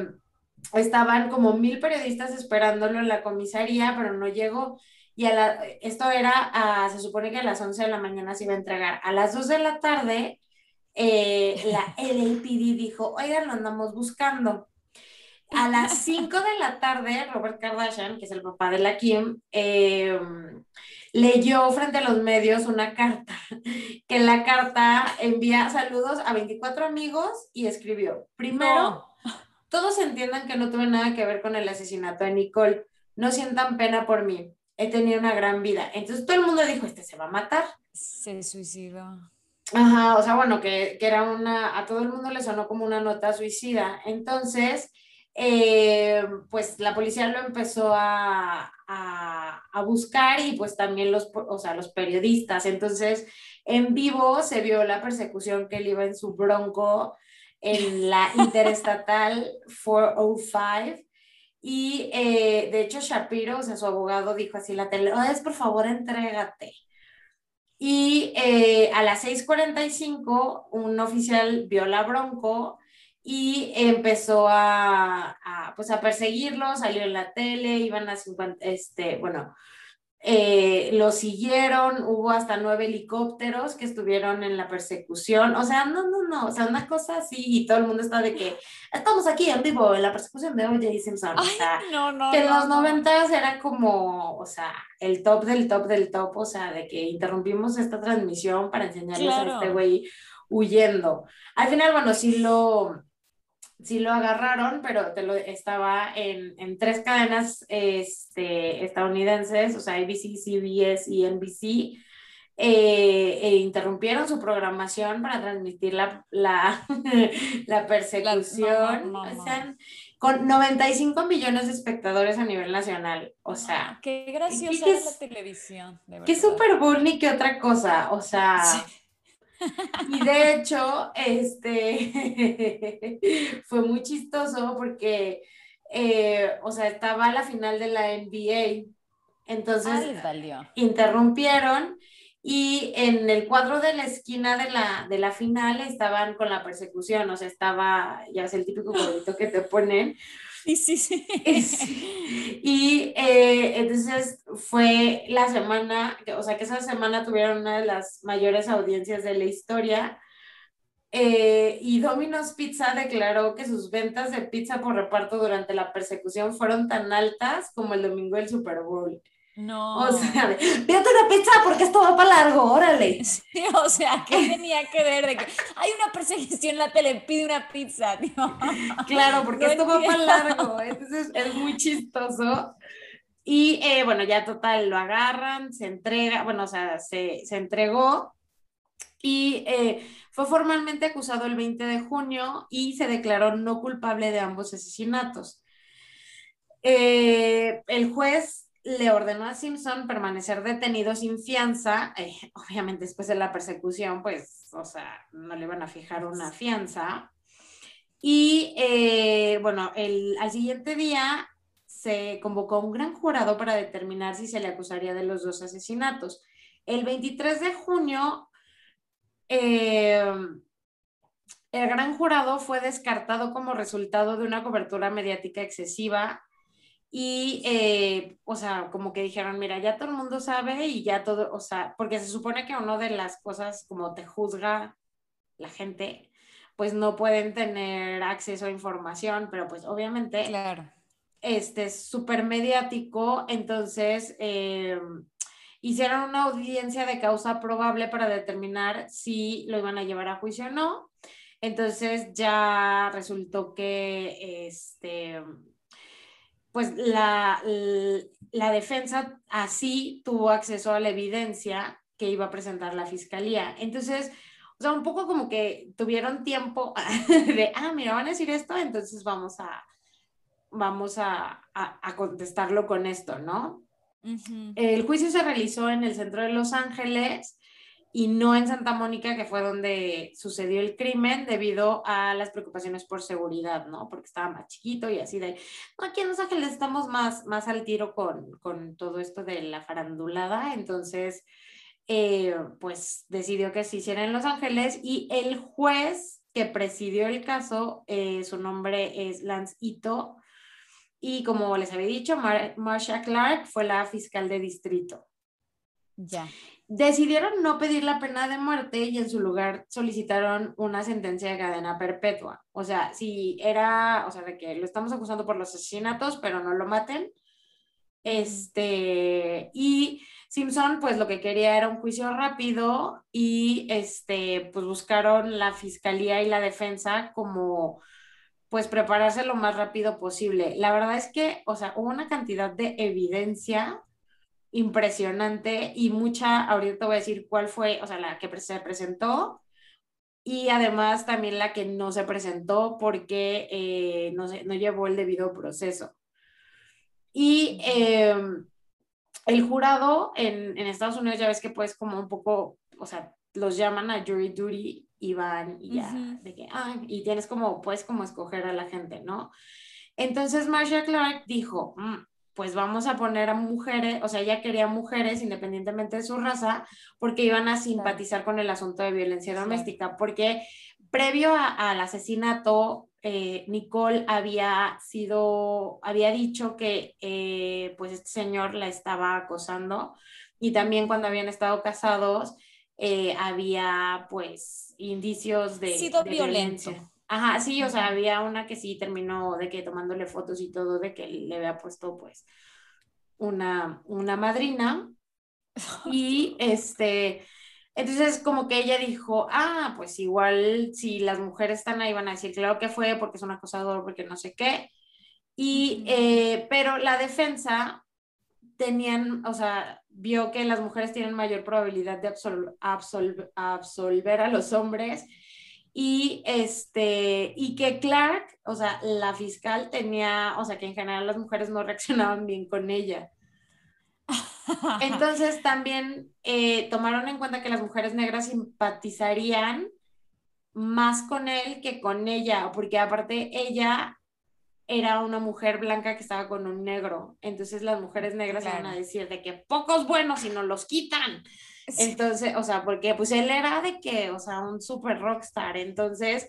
estaban como mil periodistas esperándolo en la comisaría, pero no llegó. Y a la, esto era, se supone que a las 11 de la mañana se iba a entregar. A las 2 de la tarde eh, la LAPD dijo, oigan, lo andamos buscando. A las 5 de la tarde, Robert Kardashian, que es el papá de la Kim, em, leyó frente a los medios una carta, que en la carta envía saludos a 24 amigos y escribió, primero, todos entiendan que no tuve nada que ver con el asesinato de Nicole, no sientan pena por mí, he tenido una gran vida. Entonces todo el mundo dijo, este se va a matar. Se suicidó. Ajá, o sea, bueno, que, era una, a todo el mundo le sonó como una nota suicida. Entonces, eh, pues la policía lo empezó a, buscar y pues también los, o sea, los periodistas. Entonces, en vivo se vio la persecución que él iba en su bronco en la interestatal 405. Y eh, de hecho, Shapiro, o sea, su abogado dijo así la tele, es por favor, entrégate. Y eh, a las 6:45 un oficial vio la Bronco y empezó a, pues a perseguirlo, salió en la tele, iban a 50, este, bueno, eh, lo siguieron, hubo hasta nueve helicópteros que estuvieron en la persecución, o sea, no, no, no, o sea, una cosa así y todo el mundo está de que estamos aquí en vivo en la persecución de O.J. Simpson, o sea, que en los noventas era como, o sea, el top del top del top, o sea, de que interrumpimos esta transmisión para enseñarles a este güey huyendo. Al final, bueno, sí lo, sí lo agarraron, pero te lo, estaba en, en tres cadenas este, estadounidenses, o sea, ABC, CBS y NBC, eh, e interrumpieron su programación para transmitir la, la, la persecución. o sea, con 95 millones de espectadores a nivel nacional. O sea, qué graciosa es la televisión. qué Super qué otra cosa. O sea, y de hecho, este fue muy chistoso porque, eh, o sea, estaba la final de la NBA. Entonces, ah, interrumpieron y en el cuadro de la esquina de la, de la final estaban con la persecución, o sea, estaba, ya es el típico cuadrito que te ponen, Sí, sí, sí. Y eh, entonces fue la semana, o sea que esa semana tuvieron una de las mayores audiencias de la historia. Eh, y Domino's Pizza declaró que sus ventas de pizza por reparto durante la persecución fueron tan altas como el domingo del Super Bowl. No. O sea, pídate una pizza porque esto va para largo, órale. Sí, o sea, ¿qué tenía que ver de que hay una persecución en la tele, pide una pizza, Claro, porque esto va para largo, entonces es muy chistoso. Y eh, bueno, ya total, lo agarran, se entrega, bueno, o sea, se, se entregó y eh, fue formalmente acusado el 20 de junio y se declaró no culpable de ambos asesinatos. Eh, el juez le ordenó a Simpson permanecer detenido sin fianza. Eh, obviamente después de la persecución, pues, o sea, no le van a fijar una fianza. Y eh, bueno, el, al siguiente día se convocó un gran jurado para determinar si se le acusaría de los dos asesinatos. El 23 de junio, eh, el gran jurado fue descartado como resultado de una cobertura mediática excesiva y, eh, o sea, como que dijeron, mira, ya todo el mundo sabe y ya todo, o sea, porque se supone que una de las cosas como te juzga la gente, pues no pueden tener acceso a información, pero pues obviamente, claro. este es súper mediático, entonces eh, hicieron una audiencia de causa probable para determinar si lo iban a llevar a juicio o no. Entonces ya resultó que este, pues la, la defensa así tuvo acceso a la evidencia que iba a presentar la fiscalía. Entonces, o sea, un poco como que tuvieron tiempo de, ah, mira, van a decir esto, entonces vamos a, vamos a, a, contestarlo con esto, ¿no? El juicio se realizó en el centro de Los Ángeles y no en Santa Mónica, que fue donde sucedió el crimen, debido a las preocupaciones por seguridad, ¿no? Porque estaba más chiquito y así de, no, aquí en Los Ángeles estamos más, más al tiro con, con todo esto de la farandulada, entonces eh, pues decidió que se hiciera en Los Ángeles y el juez que presidió el caso, eh, su nombre es Lance Ito, y como les había dicho, Marsha Clark fue la fiscal de distrito. Ya. Decidieron no pedir la pena de muerte y en su lugar solicitaron una sentencia de cadena perpetua. O sea, si era, o sea, de que lo estamos acusando por los asesinatos, pero no lo maten. Este, y Simpson, pues lo que quería era un juicio rápido y este, pues buscaron la fiscalía y la defensa como pues prepararse lo más rápido posible. La verdad es que, o sea, hubo una cantidad de evidencia impresionante y mucha, ahorita te voy a decir cuál fue, o sea, la que se presentó y además también la que no se presentó porque eh, no, no llevó el debido proceso. Y eh, el jurado en, en, Estados Unidos ya ves que pues como un poco, o sea, los llaman a jury duty y van y ya, de que, ah, y tienes como, puedes como escoger a la gente, ¿no? Entonces Marcia Clark dijo, mm, pues vamos a poner a mujeres, o sea, ella quería mujeres independientemente de su raza, porque iban a simpatizar con el asunto de violencia doméstica, porque previo al asesinato, eh, Nicole había sido, había dicho que eh, pues este señor la estaba acosando y también cuando habían estado casados eh, había pues indicios de, sido violento. Ajá, sí, o sea, había una que sí terminó de que tomándole fotos y todo, de que le había puesto pues una, una madrina y este entonces, como que ella dijo, ah, pues igual si las mujeres están ahí van a decir, claro que fue porque es un acosador, porque no sé qué. Y, eh, pero la defensa tenían, o sea, vio que las mujeres tienen mayor probabilidad de absolver a los hombres y este y que Clark, o sea, la fiscal tenía, o sea, que en general las mujeres no reaccionaban bien con ella. Entonces también eh, tomaron en cuenta que las mujeres negras simpatizarían más con él que con ella, porque aparte ella era una mujer blanca que estaba con un negro. Entonces las mujeres negras iban a decir de que pocos buenos y no los quitan. Entonces, o sea, porque pues él era de que, o sea, un super rockstar. Entonces,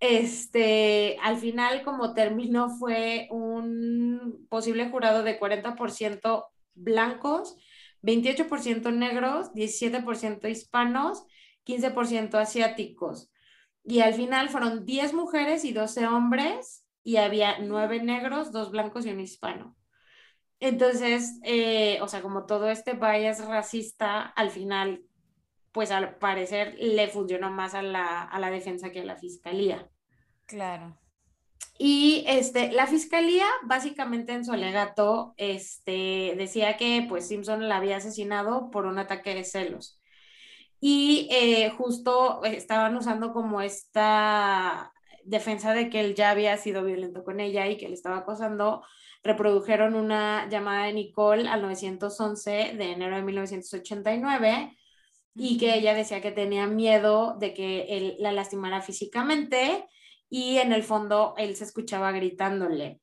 este, al final como terminó fue un posible jurado de 40% blancos, 28% negros, 17% hispanos, 15% asiáticos. Y al final fueron 10 mujeres y 12 hombres y había 9 negros, 2 blancos y un hispano. Entonces, eh, o sea, como todo este bias racista, al final, pues al parecer le funcionó más a la, a la defensa que a la fiscalía. Claro. Y este, la fiscalía, básicamente en su alegato, este, decía que pues Simpson la había asesinado por un ataque de celos. Y eh, justo estaban usando como esta defensa de que él ya había sido violento con ella y que le estaba acosando, reprodujeron una llamada de Nicole al 911 de enero de 1989 y que ella decía que tenía miedo de que él la lastimara físicamente y en el fondo él se escuchaba gritándole.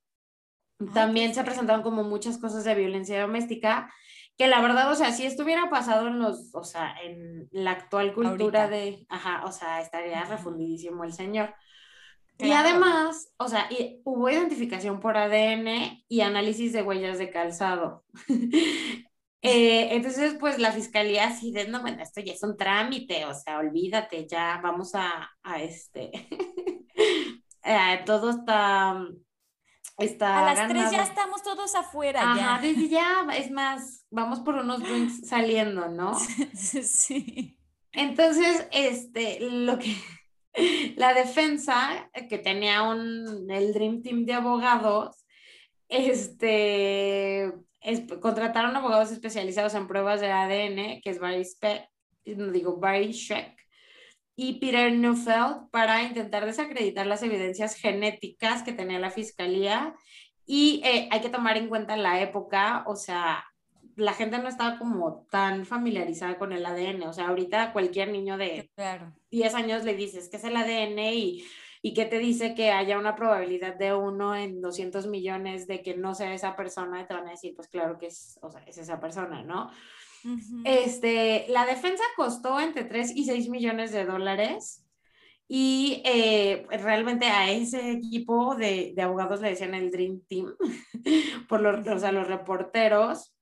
También se presentaron como muchas cosas de violencia doméstica, que la verdad, o sea, si estuviera pasado en los, o sea, en la actual cultura de, ajá, o sea, estaría refundidísimo el señor. Y además, o sea, hubo identificación por ADN y análisis de huellas de calzado. Eh, entonces, pues la fiscalía así de, no, bueno, esto ya es un trámite, o sea, olvídate, ya vamos a, a este, eh, todo está, está A las tres ya estamos todos afuera. Ajá, ya. ya, es más, vamos por unos drinks saliendo, ¿no? Sí. Entonces, este, lo que, la defensa, que tenía un, el Dream Team de abogados, este, contrataron abogados especializados en pruebas de ADN, que es Barry no digo Barry Schreck, y Peter Neufeld para intentar desacreditar las evidencias genéticas que tenía la fiscalía. Y eh, hay que tomar en cuenta la época, o sea, la gente no estaba como tan familiarizada con el ADN. O sea, ahorita cualquier niño de 10 años le dices que es el ADN y, y que te dice que haya una probabilidad de uno en 200 millones de que no sea esa persona, te van a decir, pues claro que es, o sea, es esa persona, ¿no? este, la defensa costó entre 3 y 6 millones de dólares y eh, realmente a ese equipo de, de, abogados le decían el Dream Team, por los, o sea, los reporteros,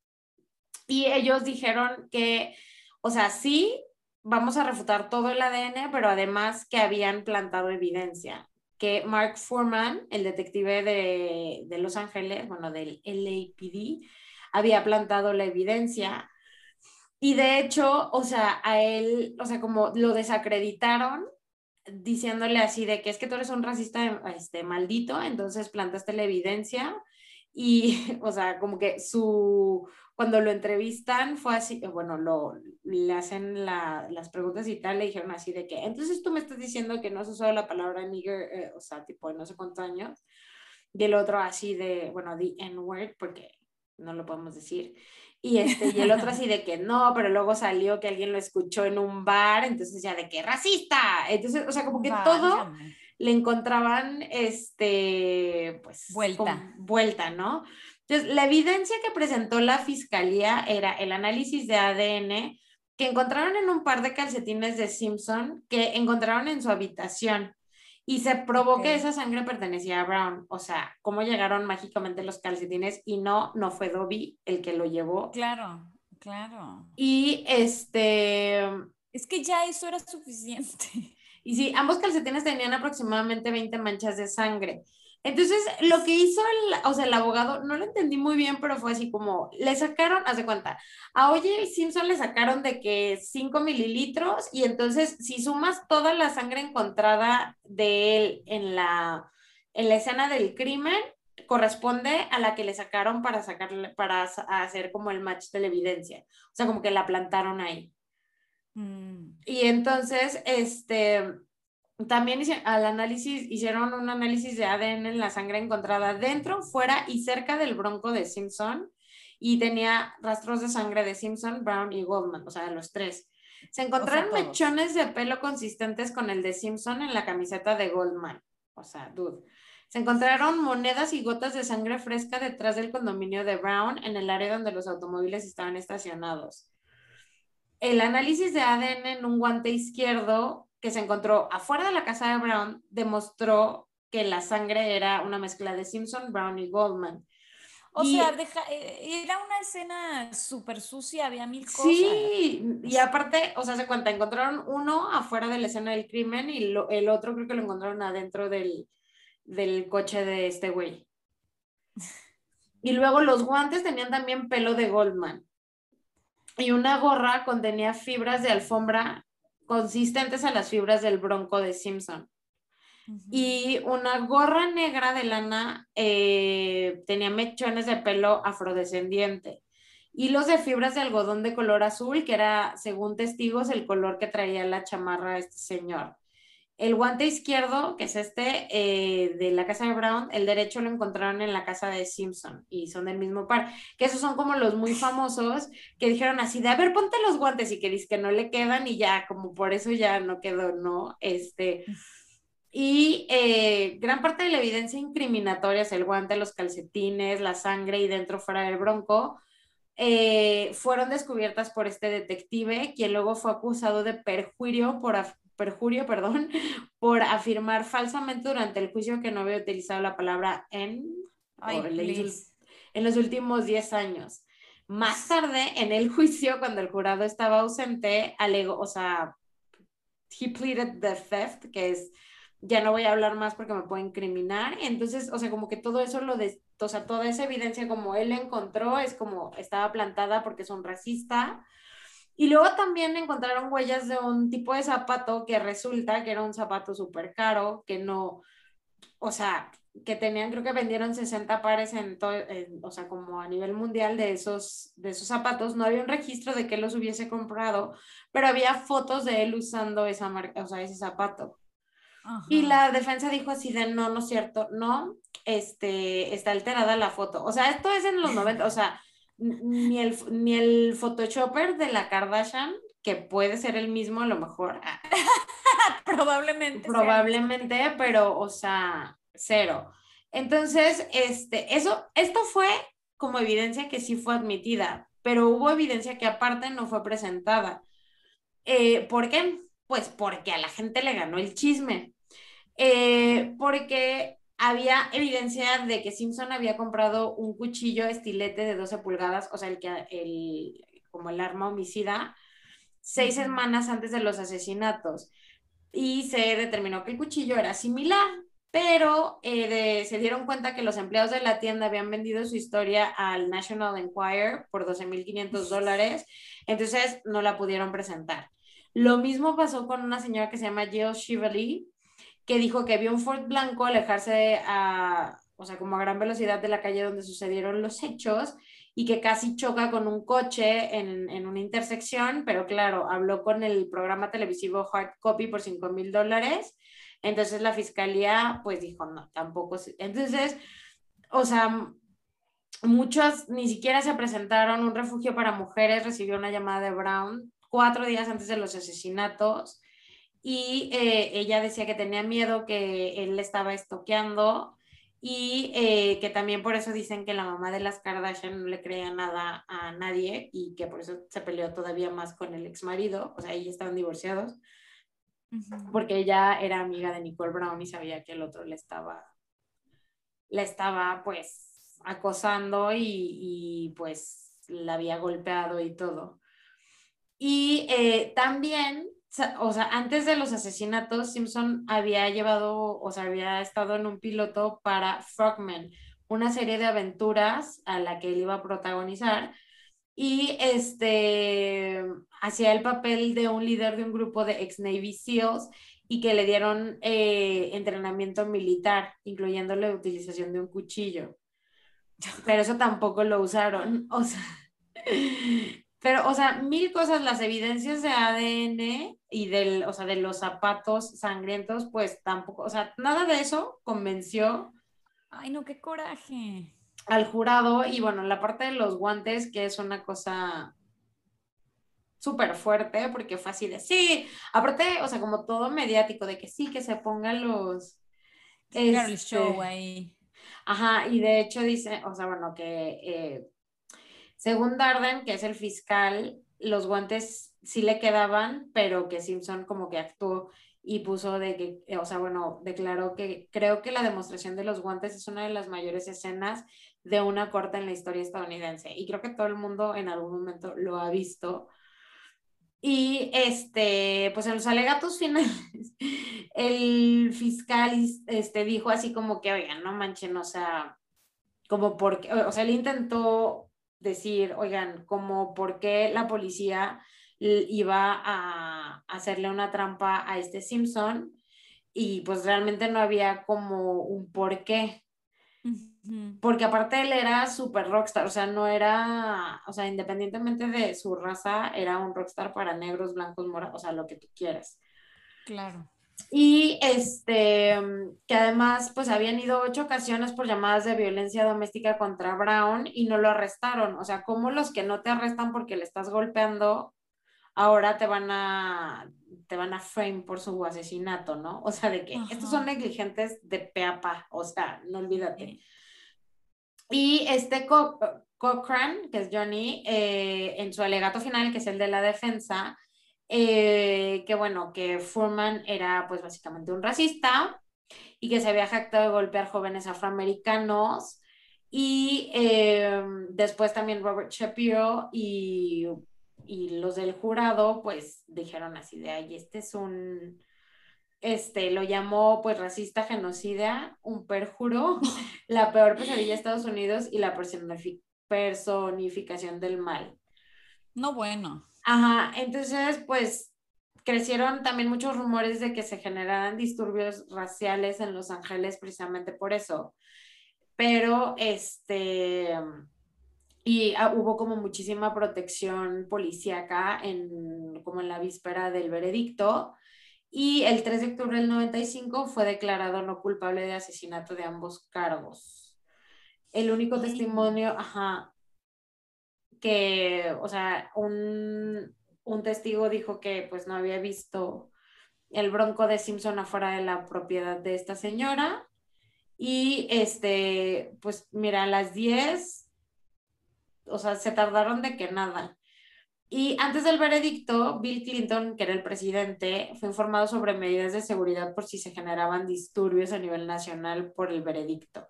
y ellos dijeron que, o sea, sí, vamos a refutar todo el ADN, pero además que habían plantado evidencia, que Mark Foreman, el detective de, de Los Ángeles, bueno, del LAPD, había plantado la evidencia. Y de hecho, o sea, a él, o sea, como lo desacreditaron diciéndole así de que es que tú eres un racista este, maldito, entonces plantaste la evidencia. Y, o sea, como que su, cuando lo entrevistan fue así, bueno, lo, le hacen las preguntas y tal, le dijeron así de que, entonces tú me estás diciendo que no has usado la palabra nigger, eh, o sea, tipo, no sé cuántos años, y el otro así de, bueno, the N-word, porque no lo podemos decir. Y, este, y el otro así de que no, pero luego salió que alguien lo escuchó en un bar, entonces ya de que racista. Entonces, o sea, como que todo le encontraban, este, pues, vuelta. vuelta, ¿no? Entonces, la evidencia que presentó la fiscalía era el análisis de ADN que encontraron en un par de calcetines de Simpson que encontraron en su habitación y se probó que esa sangre pertenecía a Brown. O sea, cómo llegaron mágicamente los calcetines y no, no fue Dobby el que lo llevó. Claro, claro. Y este... Es que ya eso era suficiente. Y sí, ambos calcetines tenían aproximadamente 20 manchas de sangre. Entonces, lo que hizo el, o sea, el abogado, no lo entendí muy bien, pero fue así como, le sacaron, haz de cuenta, a Oye Simpson le sacaron de que 5 mililitros y entonces si sumas toda la sangre encontrada de él en la, en la escena del crimen, corresponde a la que le sacaron para sacarle, para hacer como el match de la evidencia. O sea, como que la plantaron ahí. Mm. Y entonces, este, también al análisis, hicieron un análisis de ADN en la sangre encontrada dentro, fuera y cerca del bronco de Simpson y tenía rastros de sangre de Simpson, Brown y Goldman, o sea, los tres. Se encontraron mechones de pelo consistentes con el de Simpson en la camiseta de Goldman, o sea, dude. Se encontraron monedas y gotas de sangre fresca detrás del condominio de Brown en el área donde los automóviles estaban estacionados. El análisis de ADN en un guante izquierdo que se encontró afuera de la casa de Brown demostró que la sangre era una mezcla de Simpson, Brown y Goldman. O sea, eh, era una escena súper sucia, había mil cosas. Sí, y aparte, o sea, se cuenta, encontraron uno afuera de la escena del crimen y el otro creo que lo encontraron adentro del, del coche de este güey. Y luego los guantes tenían también pelo de Goldman. Y una gorra contenía fibras de alfombra consistentes a las fibras del bronco de Simpson. Y una gorra negra de lana eh, tenía mechones de pelo afrodescendiente. Hilos de fibras de algodón de color azul, que era, según testigos, el color que traía la chamarra de este señor. El guante izquierdo, que es este eh, de la casa de Brown, el derecho lo encontraron en la casa de Simpson y son del mismo par. Que esos son como los muy famosos que dijeron así de, a ver, ponte los guantes y que dice que no le quedan y ya, como por eso ya no quedó, ¿no? Este. Y eh, gran parte de la evidencia incriminatoria es el guante, los calcetines, la sangre y dentro fuera del bronco. Eh, fueron descubiertas por este detective, quien luego fue acusado de perjurio por, perjurio, perdón, por afirmar falsamente durante el juicio que no había utilizado la palabra en, en los últimos 10 años. Más tarde, en el juicio, cuando el jurado estaba ausente, alegó, o sea, he pleaded the theft, que es, ya no voy a hablar más porque me puede incriminar. Entonces, o sea, como que todo eso lo de, o sea, toda esa evidencia como él encontró es como estaba plantada porque es un racista Y luego también encontraron huellas de un tipo de zapato que resulta que era un zapato súper caro, que no, o sea, que tenían, creo que vendieron 60 pares en todo, o sea, como a nivel mundial de esos, de esos zapatos. No había un registro de que los hubiese comprado, pero había fotos de él usando esa marca, o sea, ese zapato. Y la defensa dijo así de, no, no es cierto, no, este, está alterada la foto. O sea, esto es en los 90, o sea, ni el, ni el Photoshopper de la Kardashian, que puede ser el mismo a lo mejor. Ah, probablemente. Probablemente, pero, o sea, cero. Entonces, este, eso, esto fue como evidencia que sí fue admitida, pero hubo evidencia que aparte no fue presentada. Eh, ¿Por qué? Pues porque a la gente le ganó el chisme. Eh, porque había evidencia de que Simpson había comprado un cuchillo estilete de 12 pulgadas, o sea, el que el, como el arma homicida, seis semanas antes de los asesinatos. Y se determinó que el cuchillo era similar, pero eh, se dieron cuenta que los empleados de la tienda habían vendido su historia al National Enquirer por 12.500 dólares, entonces no la pudieron presentar. Lo mismo pasó con una señora que se llama Jill Shively, que dijo que vio un Ford blanco alejarse a, o sea, como a gran velocidad de la calle donde sucedieron los hechos y que casi choca con un coche en, en una intersección, pero claro, habló con el programa televisivo Hard Copy por 5 mil dólares. Entonces la fiscalía pues dijo, no, tampoco. Entonces, o sea, muchos ni siquiera se presentaron. Un refugio para mujeres recibió una llamada de Brown cuatro días antes de los asesinatos y eh, ella decía que tenía miedo que él le estaba estoqueando y eh, que también por eso dicen que la mamá de las Kardashian no le creía nada a nadie y que por eso se peleó todavía más con el ex marido, o sea, ellos estaban divorciados, porque ella era amiga de Nicole Brown y sabía que el otro le estaba, le estaba pues acosando y, y pues la había golpeado y todo. Y eh, también o sea, antes de los asesinatos, Simpson había llevado, o sea, había estado en un piloto para Frogman, una serie de aventuras a la que él iba a protagonizar. Y este hacía el papel de un líder de un grupo de ex Navy SEALs y que le dieron eh, entrenamiento militar, incluyendo la utilización de un cuchillo. Pero eso tampoco lo usaron. O sea, pero, o sea, mil cosas, las evidencias de ADN y del, o sea, de los zapatos sangrientos, pues tampoco, o sea, nada de eso convenció. Ay, no, qué coraje. Al jurado y bueno, la parte de los guantes, que es una cosa súper fuerte, porque fue así de, sí, aparte, o sea, como todo mediático, de que sí, que se pongan los... Este, show ahí. Ajá, y de hecho dice, o sea, bueno, que eh, según Darden, que es el fiscal, los guantes sí le quedaban, pero que Simpson como que actuó y puso de que, o sea, bueno, declaró que creo que la demostración de los guantes es una de las mayores escenas de una corte en la historia estadounidense. Y creo que todo el mundo en algún momento lo ha visto. Y este, pues en los alegatos finales, el fiscal este, dijo así como que, oigan, no manchen, o sea, como porque, o sea, él intentó decir, oigan, como por qué la policía iba a hacerle una trampa a este Simpson y pues realmente no había como un por qué. Porque aparte él era súper rockstar, o sea, no era, o sea, independientemente de su raza, era un rockstar para negros, blancos, morados, o sea, lo que tú quieras. Claro. Y este, que además, pues habían ido ocho ocasiones por llamadas de violencia doméstica contra Brown y no lo arrestaron. O sea, como los que no te arrestan porque le estás golpeando, ahora te van a, te van a frame por su asesinato, ¿no? O sea, de que estos son negligentes de peapa, o sea, no olvídate. Y este Cochran, que es Johnny, eh, en su alegato final, que es el de la defensa, eh, que bueno, que Furman era pues básicamente un racista y que se había jactado de golpear jóvenes afroamericanos. Y eh, después también Robert Shapiro y, y, los del jurado pues dijeron así de, ay, este es un, este, lo llamó pues racista genocida, un perjuro, la peor pesadilla de Estados Unidos y la personificación del mal. No bueno. Ajá, entonces, pues crecieron también muchos rumores de que se generaran disturbios raciales en Los Ángeles precisamente por eso. Pero, este, y ah, hubo como muchísima protección policíaca en, como en la víspera del veredicto. Y el 3 de octubre del 95 fue declarado no culpable de asesinato de ambos cargos. El único testimonio, ajá, que, o sea, un, un testigo dijo que pues no había visto el bronco de Simpson afuera de la propiedad de esta señora. Y este, pues mira, a las 10, o sea, se tardaron de que nada. Y antes del veredicto, Bill Clinton, que era el presidente, fue informado sobre medidas de seguridad por si se generaban disturbios a nivel nacional por el veredicto.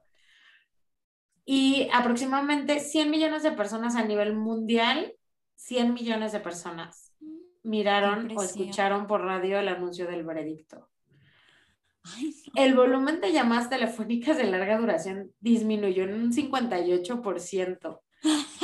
Y aproximadamente 100 millones de personas a nivel mundial, 100 millones de personas miraron o escucharon por radio el anuncio del veredicto. El volumen de llamadas telefónicas de larga duración disminuyó en un 58%.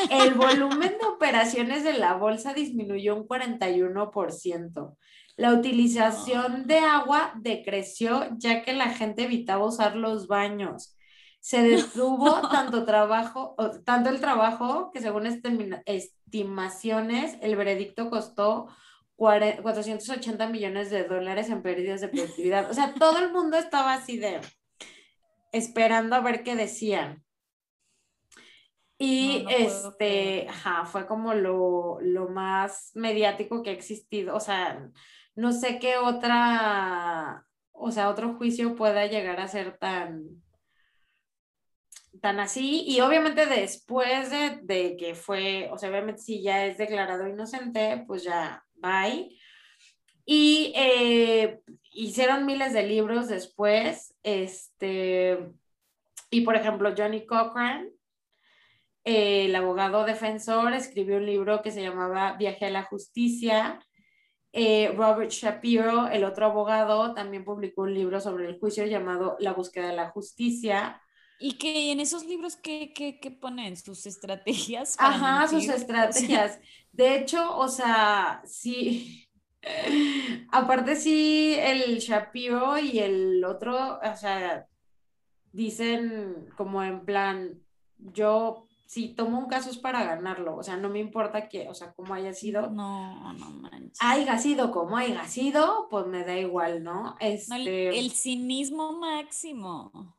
El volumen de operaciones de la bolsa disminuyó un 41%. La utilización de agua decreció ya que la gente evitaba usar los baños. Se detuvo tanto trabajo, tanto el trabajo que según estimaciones el veredicto costó 480 millones de dólares en pérdidas de productividad. O sea, todo el mundo estaba así de esperando a ver qué decían. Y este, ajá, fue como lo, lo, más mediático que ha existido. O sea, no sé qué otra, o sea, otro juicio pueda llegar a ser tan, tan así. Y obviamente después de, que fue, o sea, obviamente si ya es declarado inocente, pues ya bye. Y eh, hicieron miles de libros después, este, y por ejemplo, Johnny Cochran, el abogado defensor, escribió un libro que se llamaba Viaje a la Justicia. Eh, Robert Shapiro, el otro abogado, también publicó un libro sobre el juicio llamado La búsqueda de la justicia. Y que en esos libros, ¿qué, qué, qué ponen? ¿Sus estrategias? Ajá, sus estrategias. De hecho, o sea, sí. Aparte, sí, el Shapiro y el otro, o sea, dicen como en plan, yo si tomo un caso es para ganarlo, o sea, no me importa que, o sea, cómo haya sido. No, no manches. Haya sido como haya sido, pues me da igual, ¿no? Este... el cinismo máximo.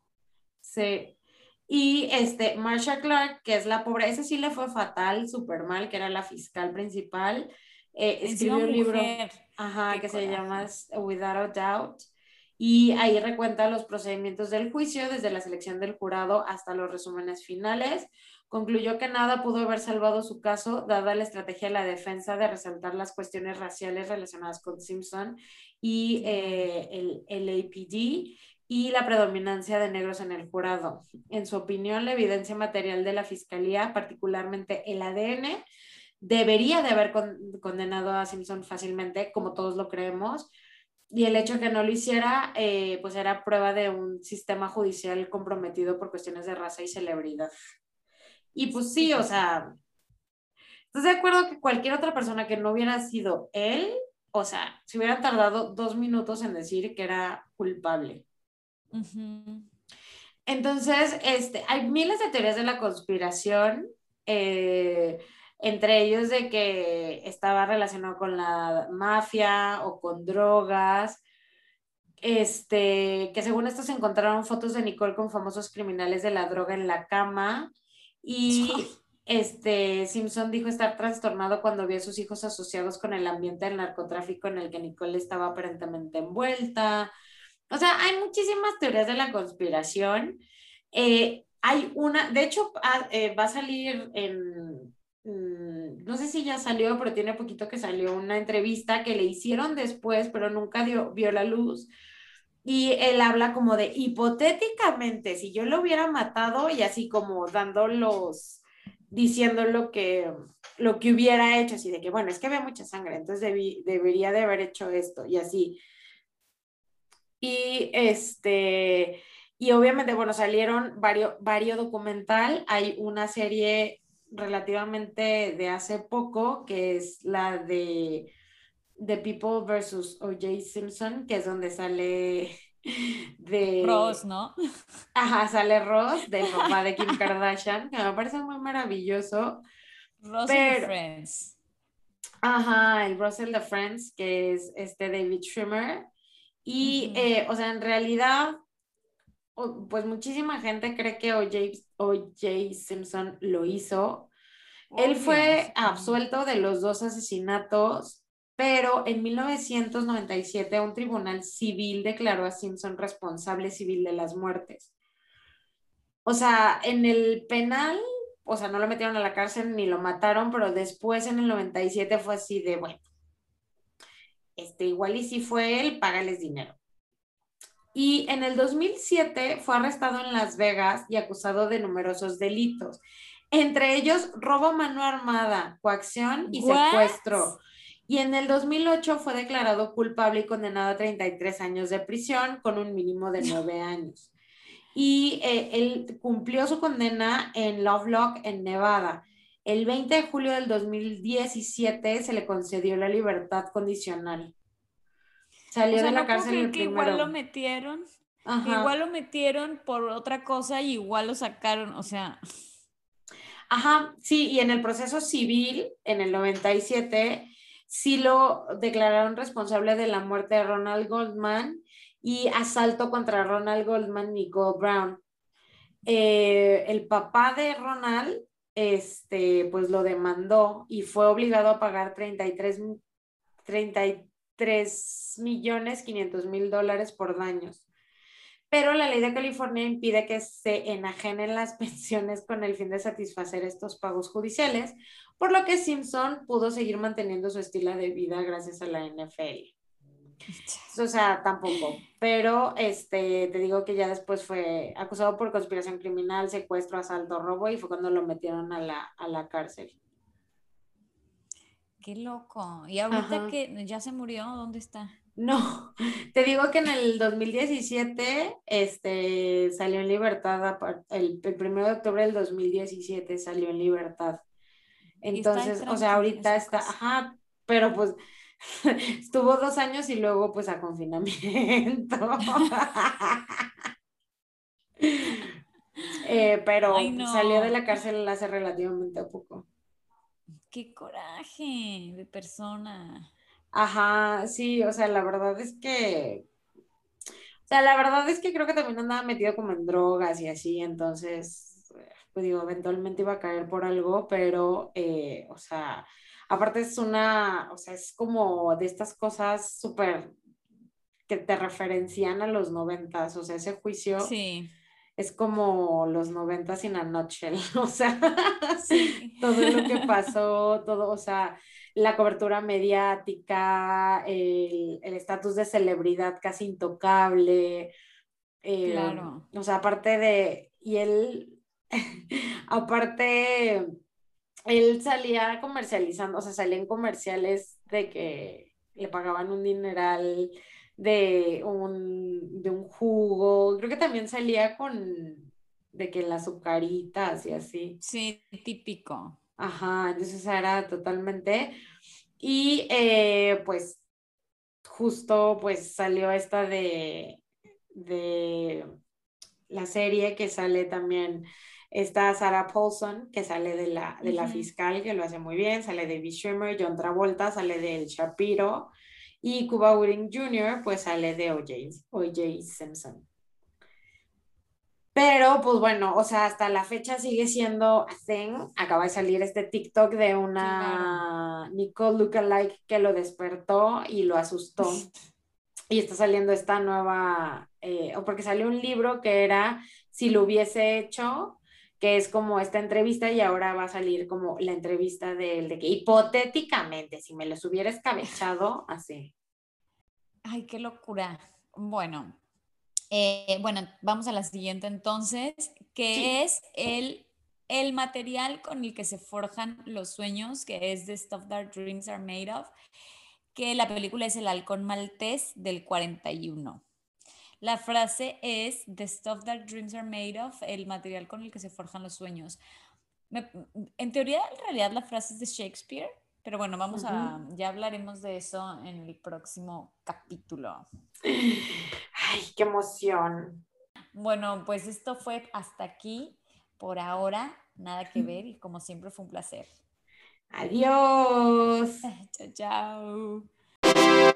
Sí. Y este, Marsha Clark, que es la pobre, ese sí le fue fatal, súper mal, que era la fiscal principal, eh, escribió un libro ajá, que se llama Without a Doubt. Y ahí recuenta los procedimientos del juicio, desde la selección del jurado hasta los resúmenes finales. Concluyó que nada pudo haber salvado su caso, dada la estrategia de la defensa de resaltar las cuestiones raciales relacionadas con Simpson y eh, el, el APD y la predominancia de negros en el jurado. En su opinión, la evidencia material de la fiscalía, particularmente el ADN, debería de haber condenado a Simpson fácilmente, como todos lo creemos, y el hecho de que no lo hiciera, eh, pues era prueba de un sistema judicial comprometido por cuestiones de raza y celebridad. Y pues sí, o sea, ¿estás de acuerdo que cualquier otra persona que no hubiera sido él, o sea, se hubieran tardado dos minutos en decir que era culpable? Entonces, este, hay miles de teorías de la conspiración, eh, entre ellos de que estaba relacionado con la mafia o con drogas, este, que según esto se encontraron fotos de Nicole con famosos criminales de la droga en la cama y este, Simpson dijo estar trastornado cuando vio a sus hijos asociados con el ambiente del narcotráfico en el que Nicole estaba aparentemente envuelta. O sea, hay muchísimas teorías de la conspiración. Eh, hay una, de hecho, ah, eh, va a salir en, mm, no sé si ya salió, pero tiene poquito que salió una entrevista que le hicieron después, pero nunca dio, vio la luz. Y él habla como de hipotéticamente, si yo lo hubiera matado y así como dando los, diciendo lo que, lo que hubiera hecho, así de que, bueno, es que había mucha sangre, entonces debería de haber hecho esto y así. Y este, y obviamente, bueno, salieron varios, varios documental, hay una serie relativamente de hace poco, que es la de The People versus O.J. Simpson, que es donde sale de... Ross, ¿no? Ajá, sale Ross, del papá de Kim Kardashian, que me parece muy maravilloso. Ross pero... Friends. Ajá, el Russell de Friends, que es este David Schwimmer. Y, eh, o sea, en realidad, pues muchísima gente cree que O.J. Simpson lo hizo. Él fue absuelto de los dos asesinatos, pero en 1997 un tribunal civil declaró a Simpson responsable civil de las muertes. O sea, en el penal o sea, no lo metieron a la cárcel ni lo mataron, pero después en el 97 fue así de, bueno, este, igual y si fue él, págales dinero. Y en el 2007 fue arrestado en Las Vegas y acusado de numerosos delitos, entre ellos robo a mano armada, coacción y secuestro. Y en el 2008 fue declarado culpable y condenado a 33 años de prisión con un mínimo de 9 años y eh, él cumplió su condena en Lovelock, en Nevada. El 20 de julio del 2017 se le concedió la libertad condicional. Salió de la cárcel el que igual lo metieron. Igual lo metieron por otra cosa y igual lo sacaron, o sea. Ajá, sí, y en el proceso civil, en el 97, sí lo declararon responsable de la muerte de Ronald Goldman y asalto contra Ronald Goldman y Gold Brown. Eh, el papá de Ronald, este, pues lo demandó y fue obligado a pagar 33, 33 millones 500 mil dólares por daños. Pero la ley de California impide que se enajenen las pensiones con el fin de satisfacer estos pagos judiciales, por lo que Simpson pudo seguir manteniendo su estilo de vida gracias a la NFL. O sea, tampoco. Pero este, te digo que ya después fue acusado por conspiración criminal, secuestro, asalto, robo y fue cuando lo metieron a la, a la cárcel. Qué loco. ¿Y ahorita que ya se murió? ¿Dónde está? No, te digo que en el 2017 este, salió en libertad, el, el primero de octubre del 2017 salió en libertad. Entonces, o sea, ahorita está, ajá, pero pues Estuvo dos años y luego pues a confinamiento. Eh, pero salió de la cárcel hace relativamente poco. Qué coraje de persona. Ajá, sí, o sea, la verdad es que, o sea, la verdad es que creo que también andaba metido como en drogas y así, entonces, pues digo, eventualmente iba a caer por algo, pero, eh, o sea, Aparte es una, o sea, es como de estas cosas súper que te referencian a los noventas, o sea, ese juicio sí. es como los noventas sin a nutshell, o sea, todo lo que pasó, todo, o sea, la cobertura mediática, el estatus de celebridad casi intocable, eh, claro. o sea, aparte de, y él, aparte él salía comercializando, o sea, salía en comerciales de que le pagaban un dineral de un, de un jugo, creo que también salía con de que las azucaritas y así. Sí, típico. Ajá, entonces era totalmente. Y eh, pues justo pues salió esta de, de la serie que sale también Está Sarah Paulson, que sale de la, de la fiscal, que lo hace muy bien, sale de Schwimmer, John Travolta, sale de Shapiro, y Cuba Gooding Jr., pues sale de O.J. Simpson. Pero, pues bueno, o sea, hasta la fecha sigue siendo a thing. Acaba de salir este TikTok de una Nicole Lookalike que lo despertó y lo asustó. y está saliendo esta nueva, eh, o porque salió un libro que era Si lo hubiese hecho, que es como esta entrevista y ahora va a salir como la entrevista de, de que hipotéticamente, si me los hubiera escabechado, así. Ay, qué locura. Bueno, eh, bueno, vamos a la siguiente entonces, que es el, el material con el que se forjan los sueños, que es The Stuff That Dreams Are Made Of, que la película es El Halcón Maltés del 41. La frase es The stuff that dreams are made of, el material con el que se forjan los sueños. en teoría, en realidad la frase es de Shakespeare, pero bueno, vamos a, ya hablaremos de eso en el próximo capítulo. Ay, qué emoción. Bueno, pues esto fue hasta aquí por ahora, nada que ver y como siempre fue un placer. Adiós. chao, chao.